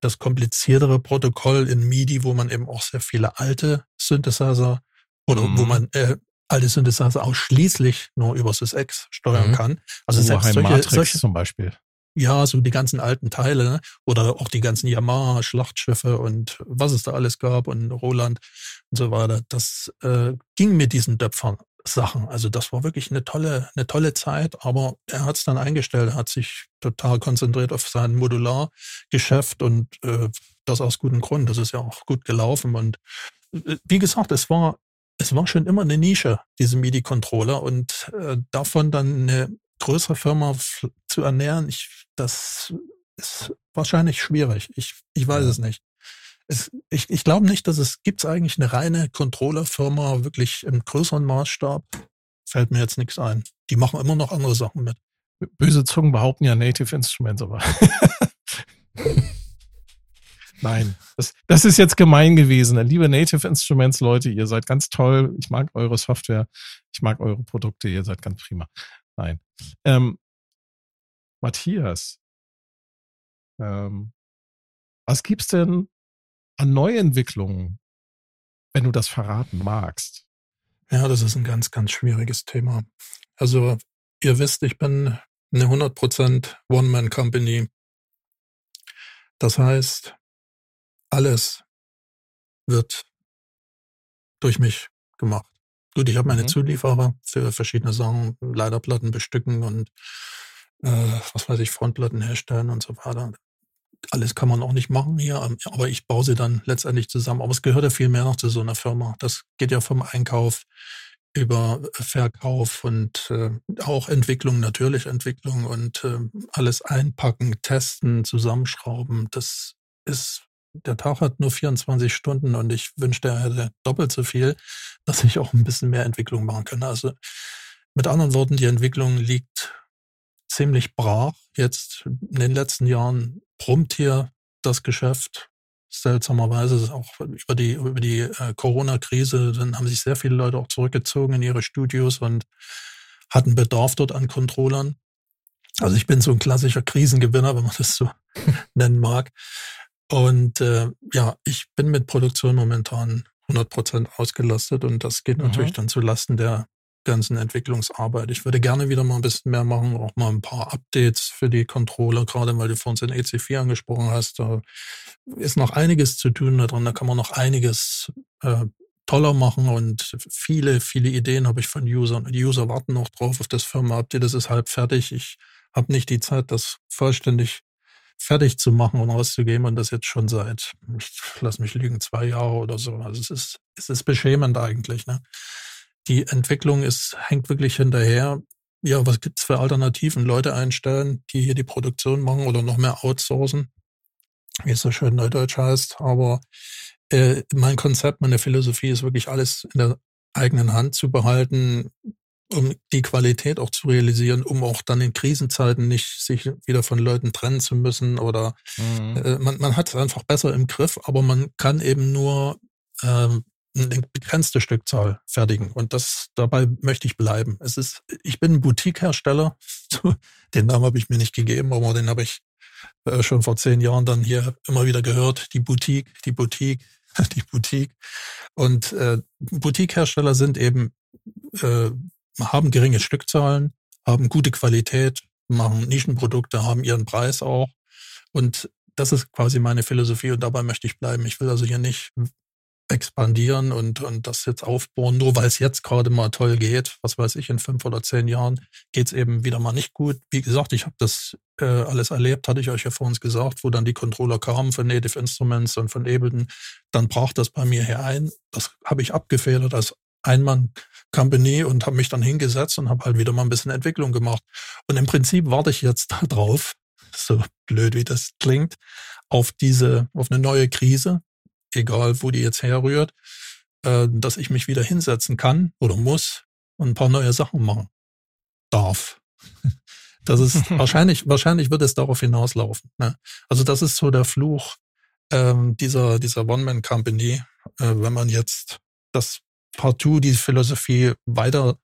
das kompliziertere Protokoll in MIDI, wo man eben auch sehr viele alte Synthesizer oder Mhm. wo man äh, alte Synthesizer ausschließlich nur über SysX steuern Mhm. kann. Also selbst Oberheim solche, Matrix solche, zum Beispiel. ja, so die ganzen alten Teile ne? oder auch die ganzen Yamaha-Schlachtschiffe und was es da alles gab und Roland und so weiter. Das äh, ging mit diesen Döpfern Sachen. Also das war wirklich eine tolle, eine tolle Zeit, aber er hat es dann eingestellt, er hat sich total konzentriert auf sein Modulargeschäft und äh, das aus gutem Grund. Das ist ja auch gut gelaufen. Und äh, wie gesagt, es war, es war schon immer eine Nische, diese MIDI-Controller und äh, davon dann eine größere Firma zu ernähren, ich, das ist wahrscheinlich schwierig. Ich, ich weiß es nicht. Es, ich ich glaube nicht, dass es gibt eigentlich eine reine Controller-Firma wirklich im größeren Maßstab. Fällt mir jetzt nichts ein. Die machen immer noch andere Sachen mit. Böse Zungen behaupten ja Native Instruments, aber. *laughs* Nein, das, das ist jetzt gemein gewesen. Liebe Native Instruments Leute, ihr seid ganz toll. Ich mag eure Software. Ich mag eure Produkte. Ihr seid ganz prima. Nein. Ähm, Matthias, ähm, was gibt's denn an Neuentwicklungen, wenn du das verraten magst? Ja, das ist ein ganz, ganz schwieriges Thema. Also, ihr wisst, ich bin eine 100% One-Man-Company. Das heißt, alles wird durch mich gemacht. Gut, ich habe meine Mhm. Zulieferer für verschiedene Sachen, Leiterplatten bestücken und äh, was weiß ich, Frontplatten herstellen und so weiter. Alles kann man auch nicht machen hier, ähm, aber ich baue sie dann letztendlich zusammen. Aber es gehört ja viel mehr noch zu so einer Firma. Das geht ja vom Einkauf über Verkauf und äh, auch Entwicklung, natürlich Entwicklung und äh, alles einpacken, testen, zusammenschrauben. Das ist, der Tag hat nur 24 Stunden und ich wünschte, er hätte doppelt so viel, dass ich auch ein bisschen mehr Entwicklung machen kann. Also mit anderen Worten, die Entwicklung liegt ziemlich brach. Jetzt in den letzten Jahren brummt hier das Geschäft seltsamerweise auch über die, über die äh, Corona-Krise, dann haben sich sehr viele Leute auch zurückgezogen in ihre Studios und hatten Bedarf dort an Controllern. Also ich bin so ein klassischer Krisengewinner, wenn man das so *laughs* nennen mag. Und äh, ja, ich bin mit Produktion momentan 100% ausgelastet und das geht Mhm. natürlich dann zu Lasten der ganzen Entwicklungsarbeit. Ich würde gerne wieder mal ein bisschen mehr machen, auch mal ein paar Updates für die Controller, gerade weil du vorhin den EC4 angesprochen hast. Da ist noch einiges zu tun da drin, da kann man noch einiges äh, toller machen und viele, viele Ideen habe ich von Usern. Die User warten noch drauf auf das Firma-Update, das ist halb fertig. Ich habe nicht die Zeit, das vollständig fertig zu machen und rauszugeben und das jetzt schon seit, ich lass mich lügen, zwei Jahre oder so. Also es ist, es ist beschämend eigentlich. Ne? Die Entwicklung ist, hängt wirklich hinterher. ja, was gibt's für Alternativen? Leute einstellen, die hier die Produktion machen oder noch mehr outsourcen, wie es so schön neudeutsch heißt. Aber äh, mein Konzept, meine Philosophie ist wirklich alles in der eigenen Hand zu behalten, um die Qualität auch zu realisieren, um auch dann in Krisenzeiten nicht sich wieder von Leuten trennen zu müssen oder mhm. äh, man, man hat es einfach besser im Griff, aber man kann eben nur ähm, eine begrenzte Stückzahl fertigen und das dabei möchte ich bleiben. Es ist, ich bin Boutique-Hersteller, *laughs* den Namen habe ich mir nicht gegeben, aber den habe ich äh, schon vor zehn Jahren dann hier immer wieder gehört. Die Boutique, die Boutique, *laughs* die Boutique. Und äh, Boutique-Hersteller sind eben äh, haben geringe Stückzahlen, haben gute Qualität, machen Nischenprodukte, haben ihren Preis auch. Und das ist quasi meine Philosophie und dabei möchte ich bleiben. Ich will also hier nicht expandieren und, und das jetzt aufbauen, nur weil es jetzt gerade mal toll geht. Was weiß ich, in fünf oder zehn Jahren geht es eben wieder mal nicht gut. Wie gesagt, ich habe das äh, alles erlebt, hatte ich euch ja vor uns gesagt, wo dann die Controller kamen von Native Instruments und von Ableton. Dann brach das bei mir hier ein. Das habe ich abgefedert als Einmann-Company und habe mich dann hingesetzt und habe halt wieder mal ein bisschen Entwicklung gemacht. Und im Prinzip warte ich jetzt *laughs* darauf, so blöd wie das klingt, auf diese, auf eine neue Krise, egal wo die jetzt herrührt, äh, dass ich mich wieder hinsetzen kann oder muss und ein paar neue Sachen machen darf. *laughs* Das ist *laughs* wahrscheinlich, wahrscheinlich wird es darauf hinauslaufen. Ne? Also das ist so der Fluch ähm, dieser, dieser One-Man-Company, äh, wenn man jetzt das partout die Philosophie weiter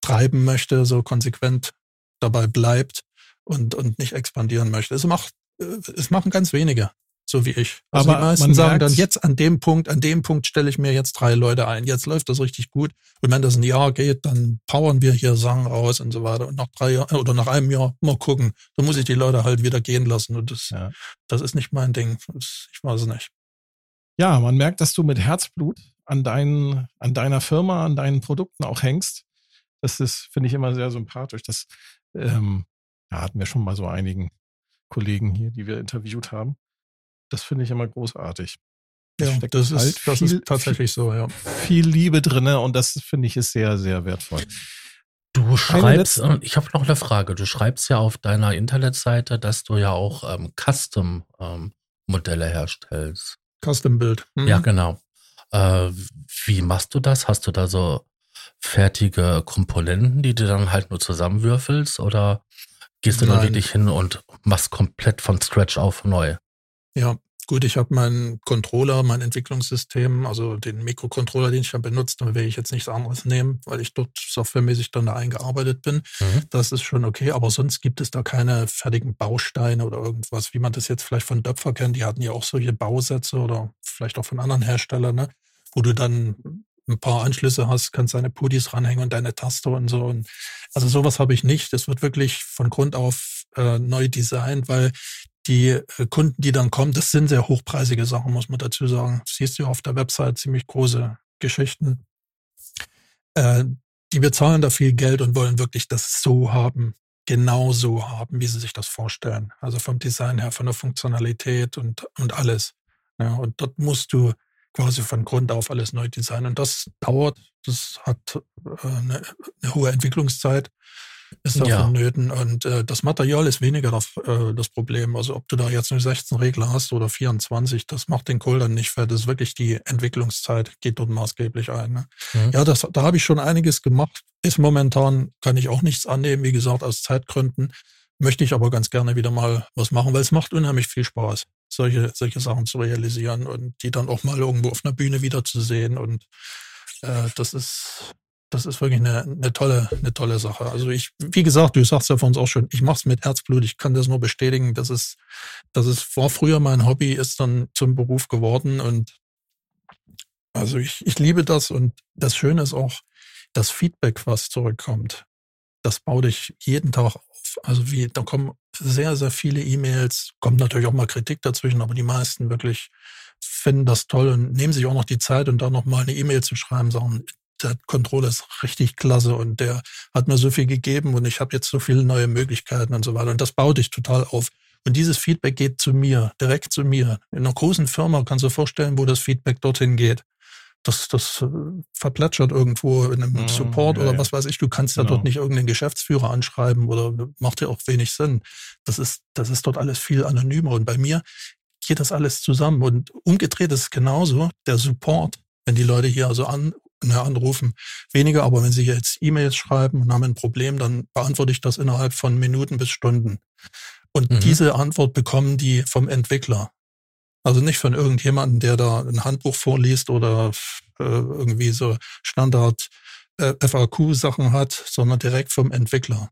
treiben möchte, so konsequent dabei bleibt und, und nicht expandieren möchte. Es macht, äh, es machen ganz wenige, so wie ich. Also Aber die meisten sagen dann jetzt an dem Punkt, an dem Punkt stelle ich mir jetzt drei Leute ein. Jetzt läuft das richtig gut. Und wenn das ein Jahr geht, dann powern wir hier Sachen raus und so weiter. Und nach drei Jahren oder nach einem Jahr mal gucken. Dann muss ich die Leute halt wieder gehen lassen. Und das, ja. das ist nicht mein Ding. Das, ich weiß es nicht. Ja, man merkt, dass du mit Herzblut an, deinen, an deiner Firma, an deinen Produkten auch hängst. Das ist, finde ich, immer sehr sympathisch. Das ähm, ja, hatten wir schon mal so einigen Kollegen hier, die wir interviewt haben. Das finde ich immer großartig. Ja, das, ist, halt das viel, ist tatsächlich viel, so, ja. Viel Liebe drinne und das finde ich ist sehr, sehr wertvoll. Du schreibst, ich habe noch eine Frage. Du schreibst ja auf deiner Internetseite, dass du ja auch ähm, Custom-Modelle ähm, herstellst. Custom-Bild. Mhm. Ja, genau. Äh, wie machst du das? Hast du da so fertige Komponenten, die du dann halt nur zusammenwürfelst oder gehst du Nein. dann wirklich hin und machst komplett von Scratch auf neu? Ja, Gut, ich habe meinen Controller, mein Entwicklungssystem, also den Mikrocontroller, den ich dann benutzt, da werde ich jetzt nichts anderes nehmen, weil ich dort softwaremäßig dann da eingearbeitet bin. Mhm. Das ist schon okay, aber sonst gibt es da keine fertigen Bausteine oder irgendwas, wie man das jetzt vielleicht von Döpfer kennt. Die hatten ja auch solche Bausätze oder vielleicht auch von anderen Herstellern, ne? wo du dann ein paar Anschlüsse hast, kannst deine Pudis ranhängen und deine Taste und so. Und also sowas habe ich nicht. Das wird wirklich von Grund auf äh, neu designt, weil die äh, Kunden, die dann kommen, das sind sehr hochpreisige Sachen, muss man dazu sagen. siehst du auf der Website ziemlich große Geschichten. Äh, die bezahlen da viel Geld und wollen wirklich das so haben, genau so haben, wie sie sich das vorstellen. Also vom Design her, von der Funktionalität und, und alles. Ja, und dort musst du quasi von Grund auf alles neu designen. Und das dauert, das hat äh, eine, eine hohe Entwicklungszeit ist da ja. vonnöten. Und äh, das Material ist weniger das, äh, das Problem. Also ob du da jetzt nur 16 Regler hast oder 24, das macht den Kohl dann nicht fett. Das ist wirklich die Entwicklungszeit, geht dort maßgeblich ein. Ne? Mhm. Ja, das, da habe ich schon einiges gemacht. Ist momentan, kann ich auch nichts annehmen, wie gesagt, aus Zeitgründen. Möchte ich aber ganz gerne wieder mal was machen, weil es macht unheimlich viel Spaß, solche, solche Sachen zu realisieren und die dann auch mal irgendwo auf einer Bühne wiederzusehen. Und äh, das ist das ist wirklich eine, eine tolle, eine tolle Sache. Also ich, wie gesagt, du sagst ja von uns auch schon, ich mache es mit Herzblut. Ich kann das nur bestätigen. Das ist, das ist war früher mein Hobby, ist dann zum Beruf geworden und also ich, ich liebe das und das Schöne ist auch das Feedback, was zurückkommt. Das baue ich jeden Tag auf. Also wie, da kommen sehr, sehr viele E-Mails, kommt natürlich auch mal Kritik dazwischen, aber die meisten wirklich finden das toll und nehmen sich auch noch die Zeit und da noch mal eine E-Mail zu schreiben, sagen, der Controller ist richtig klasse und der hat mir so viel gegeben und ich habe jetzt so viele neue Möglichkeiten und so weiter. Und das baut dich total auf. Und dieses Feedback geht zu mir, direkt zu mir. In einer großen Firma kannst du dir vorstellen, wo das Feedback dorthin geht. das, das äh, verplätschert irgendwo in einem mhm, Support ja, oder was weiß ich. Du kannst genau. ja dort nicht irgendeinen Geschäftsführer anschreiben oder macht ja auch wenig Sinn. Das ist, das ist dort alles viel anonymer. Und bei mir geht das alles zusammen. Und umgedreht ist es genauso. Der Support, wenn die Leute hier also an, ne, anrufen, weniger, aber wenn sie jetzt E-Mails schreiben und haben ein Problem, dann beantworte ich das innerhalb von Minuten bis Stunden. Und mhm. diese Antwort bekommen die vom Entwickler. Also nicht von irgendjemandem, der da ein Handbuch vorliest oder äh, irgendwie so Standard äh, FAQ-Sachen hat, sondern direkt vom Entwickler.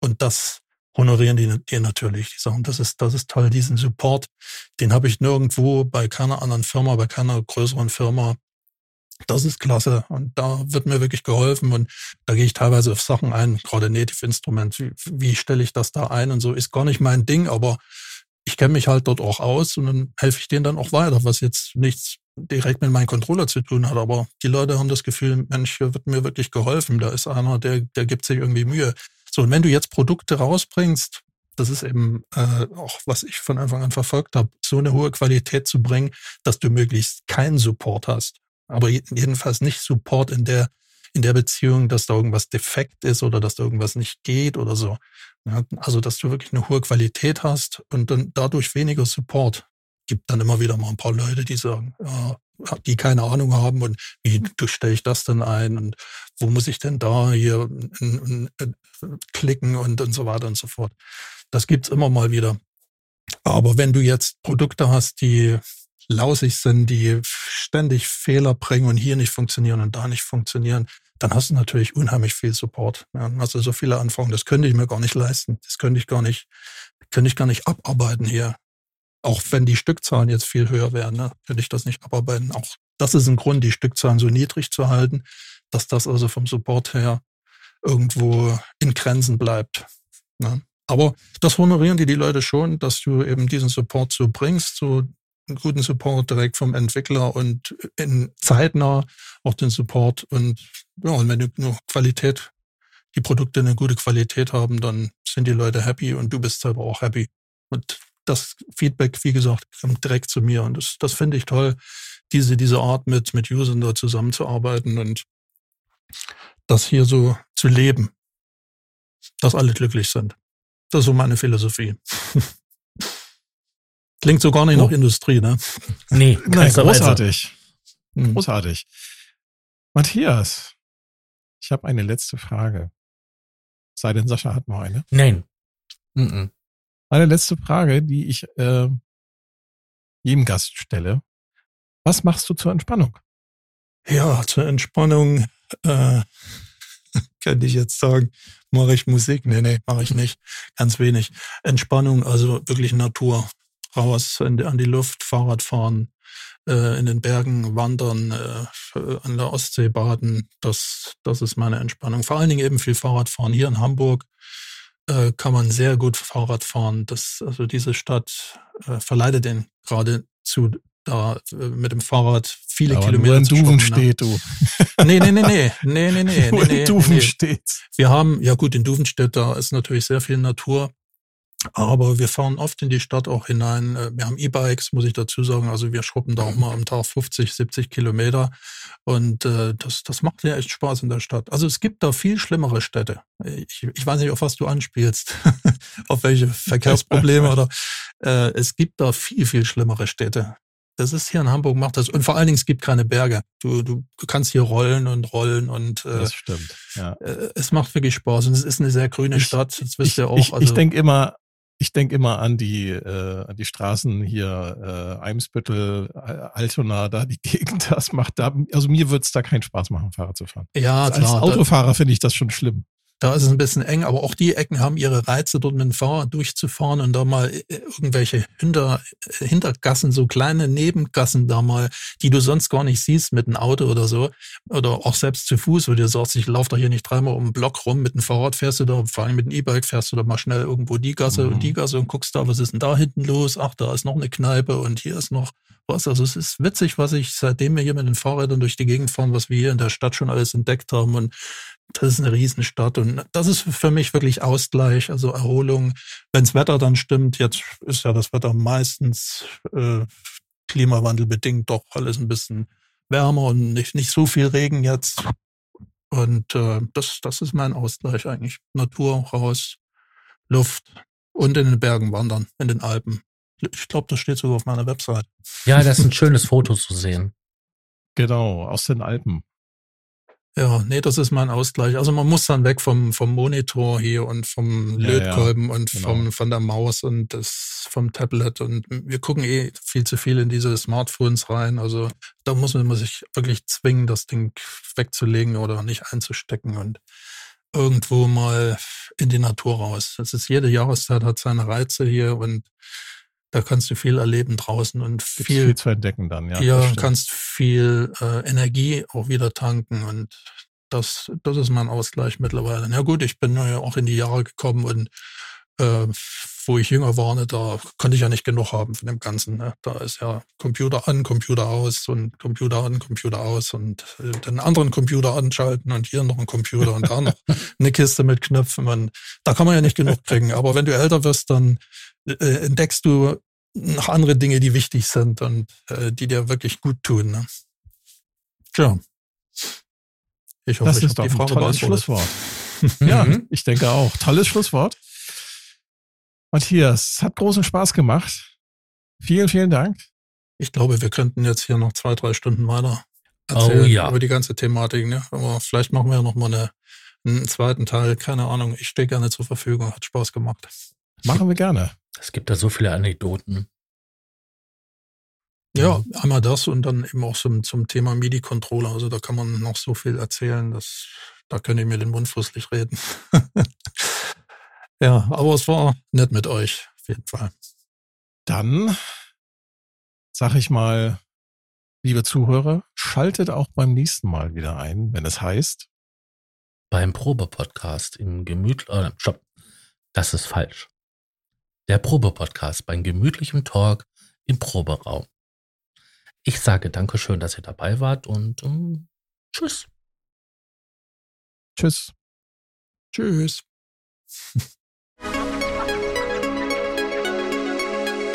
Und das honorieren die, die natürlich. Die sagen, das ist, das ist toll, diesen Support, den habe ich nirgendwo bei keiner anderen Firma, bei keiner größeren Firma. Das ist klasse und da wird mir wirklich geholfen und da gehe ich teilweise auf Sachen ein, gerade Native Instrument, wie, wie stelle ich das da ein und so, ist gar nicht mein Ding, aber ich kenne mich halt dort auch aus und dann helfe ich denen dann auch weiter, was jetzt nichts direkt mit meinem Controller zu tun hat. Aber die Leute haben das Gefühl, Mensch, hier wird mir wirklich geholfen. Da ist einer, der, der gibt sich irgendwie Mühe. So, und wenn du jetzt Produkte rausbringst, das ist eben äh, auch, was ich von Anfang an verfolgt habe, so eine hohe Qualität zu bringen, dass du möglichst keinen Support hast. Aber jedenfalls nicht Support in der, in der Beziehung, dass da irgendwas defekt ist oder dass da irgendwas nicht geht oder so. Ja, also, dass du wirklich eine hohe Qualität hast und dann dadurch weniger Support. Gibt dann immer wieder mal ein paar Leute, die sagen, ja, die keine Ahnung haben und wie stelle ich das denn ein und wo muss ich denn da hier klicken und, und so weiter und so fort. Das gibt's immer mal wieder. Aber wenn du jetzt Produkte hast, die lausig sind, die ständig Fehler bringen und hier nicht funktionieren und da nicht funktionieren, dann hast du natürlich unheimlich viel Support. Ja, also so viele Anfragen, das könnte ich mir gar nicht leisten. Das könnte ich gar nicht, könnte ich gar nicht abarbeiten hier. Auch wenn die Stückzahlen jetzt viel höher wären, ne, könnte ich das nicht abarbeiten. Auch das ist ein Grund, die Stückzahlen so niedrig zu halten, dass das also vom Support her irgendwo in Grenzen bleibt. Ne. Aber das honorieren die die Leute schon, dass du eben diesen Support so bringst, so guten Support direkt vom Entwickler und in zeitnah auch den Support. Und ja, und wenn du nur Qualität, die Produkte eine gute Qualität haben, dann sind die Leute happy und du bist selber auch happy. Und das Feedback, wie gesagt, kommt direkt zu mir. Und das, das finde ich toll, diese, diese Art mit, mit Usern da zusammenzuarbeiten und das hier so zu leben, dass alle glücklich sind. Das ist so meine Philosophie. *laughs* Klingt so gar nicht oh. nach Industrie, ne? Nee, *laughs* Nein, großartig. Hm. Großartig. Matthias, ich habe eine letzte Frage. Sei denn, Sascha hat noch eine. Nein. Mhm. Eine letzte Frage, die ich äh, jedem Gast stelle. Was machst du zur Entspannung? Ja, zur Entspannung äh, *laughs* könnte ich jetzt sagen, mache ich Musik. Nee, nee, mache ich nicht. Ganz wenig. Entspannung, also wirklich Natur raus in, an die Luft, Fahrrad fahren, äh, in den Bergen wandern, äh, an der Ostsee baden. Das, das ist meine Entspannung. Vor allen Dingen eben viel Fahrrad fahren. Hier in Hamburg äh, kann man sehr gut Fahrrad fahren. Das, also diese Stadt äh, verleitet den gerade zu da äh, mit dem Fahrrad viele Aber Kilometer. Nur in Duven ne? steht du. *laughs* Nee, nee, nee, nee, nee, nee, nee. *laughs* Nur nee, in Duven nee. steht. Wir haben, ja gut, in Duvenstedt, da ist natürlich sehr viel Natur. Aber wir fahren oft in die Stadt auch hinein. Äh, wir haben E-Bikes, muss ich dazu sagen. Also wir schruppen da auch mal am Tag 50, 70 Kilometer. Und äh, das, das macht ja echt Spaß in der Stadt. Also es gibt da viel schlimmere Städte. Ich, ich weiß nicht, auf was du anspielst, *laughs* auf welche Verkehrsprobleme oder äh, es gibt da viel, viel schlimmere Städte. Das ist hier in Hamburg, macht das. Und vor allen Dingen, es gibt keine Berge. Du, du kannst hier rollen und rollen und äh, das stimmt. Ja. Äh, es macht wirklich Spaß. Und es ist eine sehr grüne Stadt. Das wisst ihr auch. Ich, also, ich denke immer, ich denke immer an die, äh, an die Straßen hier, äh, Eimsbüttel, Altona, da die *laughs* Gegend, das macht da, also mir wird's da keinen Spaß machen, Fahrrad zu fahren. Ja, also klar. Als Autofahrer finde ich das schon schlimm. Da ist es ein bisschen eng, aber auch die Ecken haben ihre Reize, dort mit dem Fahrrad durchzufahren und da mal äh, irgendwelche Hinter, Hintergassen, so kleine Nebengassen da mal, die du sonst gar nicht siehst mit einem Auto oder so. Oder auch selbst zu Fuß, wo du sagst, ich laufe da hier nicht dreimal um den Block rum, mit dem Fahrrad fährst du da, vor allem mit dem E-Bike fährst du da mal schnell irgendwo die Gasse mhm. und die Gasse und guckst da, was ist denn da hinten los? Ach, da ist noch eine Kneipe und hier ist noch was. Also es ist witzig, was ich, seitdem wir hier mit den Fahrrädern durch die Gegend fahren, was wir hier in der Stadt schon alles entdeckt haben und das ist eine Riesenstadt und das ist für mich wirklich Ausgleich, also Erholung. Wenns Wetter dann stimmt, jetzt ist ja das Wetter meistens äh, Klimawandel bedingt doch alles ein bisschen wärmer und nicht, nicht so viel Regen jetzt. Und äh, das, das ist mein Ausgleich eigentlich. Natur raus, Luft und in den Bergen wandern, in den Alpen. Ich glaube, das steht sogar auf meiner Website. Ja, das ist ein schönes Foto zu sehen. Genau, aus den Alpen. Ja, nee, das ist mein Ausgleich. Also man muss dann weg vom, vom Monitor hier und vom Ja, Lötkolben ja, und genau. vom, von der Maus und das vom Tablet und wir gucken eh viel zu viel in diese Smartphones rein. Also da muss man sich wirklich zwingen, das Ding wegzulegen oder nicht einzustecken und irgendwo mal in die Natur raus. Das ist jede Jahreszeit hat seine Reize hier und da kannst du viel erleben draußen und viel viel zu entdecken dann, ja. ja, kannst viel äh, Energie auch wieder tanken und das, das ist mein Ausgleich mittlerweile. Na gut, ich bin ja auch in die Jahre gekommen und äh, wo ich jünger war, ne, da konnte ich ja nicht genug haben von dem Ganzen. Ne? Da ist ja Computer an, Computer aus und Computer an, Computer aus und äh, den anderen Computer anschalten und hier noch ein Computer und da noch *laughs* eine Kiste mit Knöpfen. Und da kann man ja nicht genug kriegen. Aber wenn du älter wirst, dann äh, entdeckst du noch andere Dinge, die wichtig sind und äh, die dir wirklich gut tun. Ne? Tja. Ich hoffe, Das ich ist doch die ein Frage tolles beantwortet. Schlusswort. *laughs* Ja, Mhm. ich denke auch. Tolles Schlusswort. Matthias, es hat großen Spaß gemacht. Vielen, vielen Dank. Ich glaube, wir könnten jetzt hier noch zwei, drei Stunden weiter Oh erzählen ja. über die ganze Thematik. Ne? Aber vielleicht machen wir ja noch mal eine, einen zweiten Teil. Keine Ahnung. Ich stehe gerne zur Verfügung. Hat Spaß gemacht. Machen wir gerne. Es gibt da so viele Anekdoten. Ja, einmal das und dann eben auch zum, zum Thema MIDI-Controller. Also da kann man noch so viel erzählen, dass da könnte ich mir den Mund fusselig reden. *laughs* ja, aber es war nett mit euch, auf jeden Fall. Dann sag ich mal, liebe Zuhörer, schaltet auch beim nächsten Mal wieder ein, wenn es heißt, Beim Probe-Podcast im Gemüt... Äh, stopp. Das ist falsch. Der Probe-Podcast beim gemütlichen Talk im Proberaum. Ich sage Dankeschön, dass ihr dabei wart und ähm, tschüss. Tschüss. Tschüss. *laughs*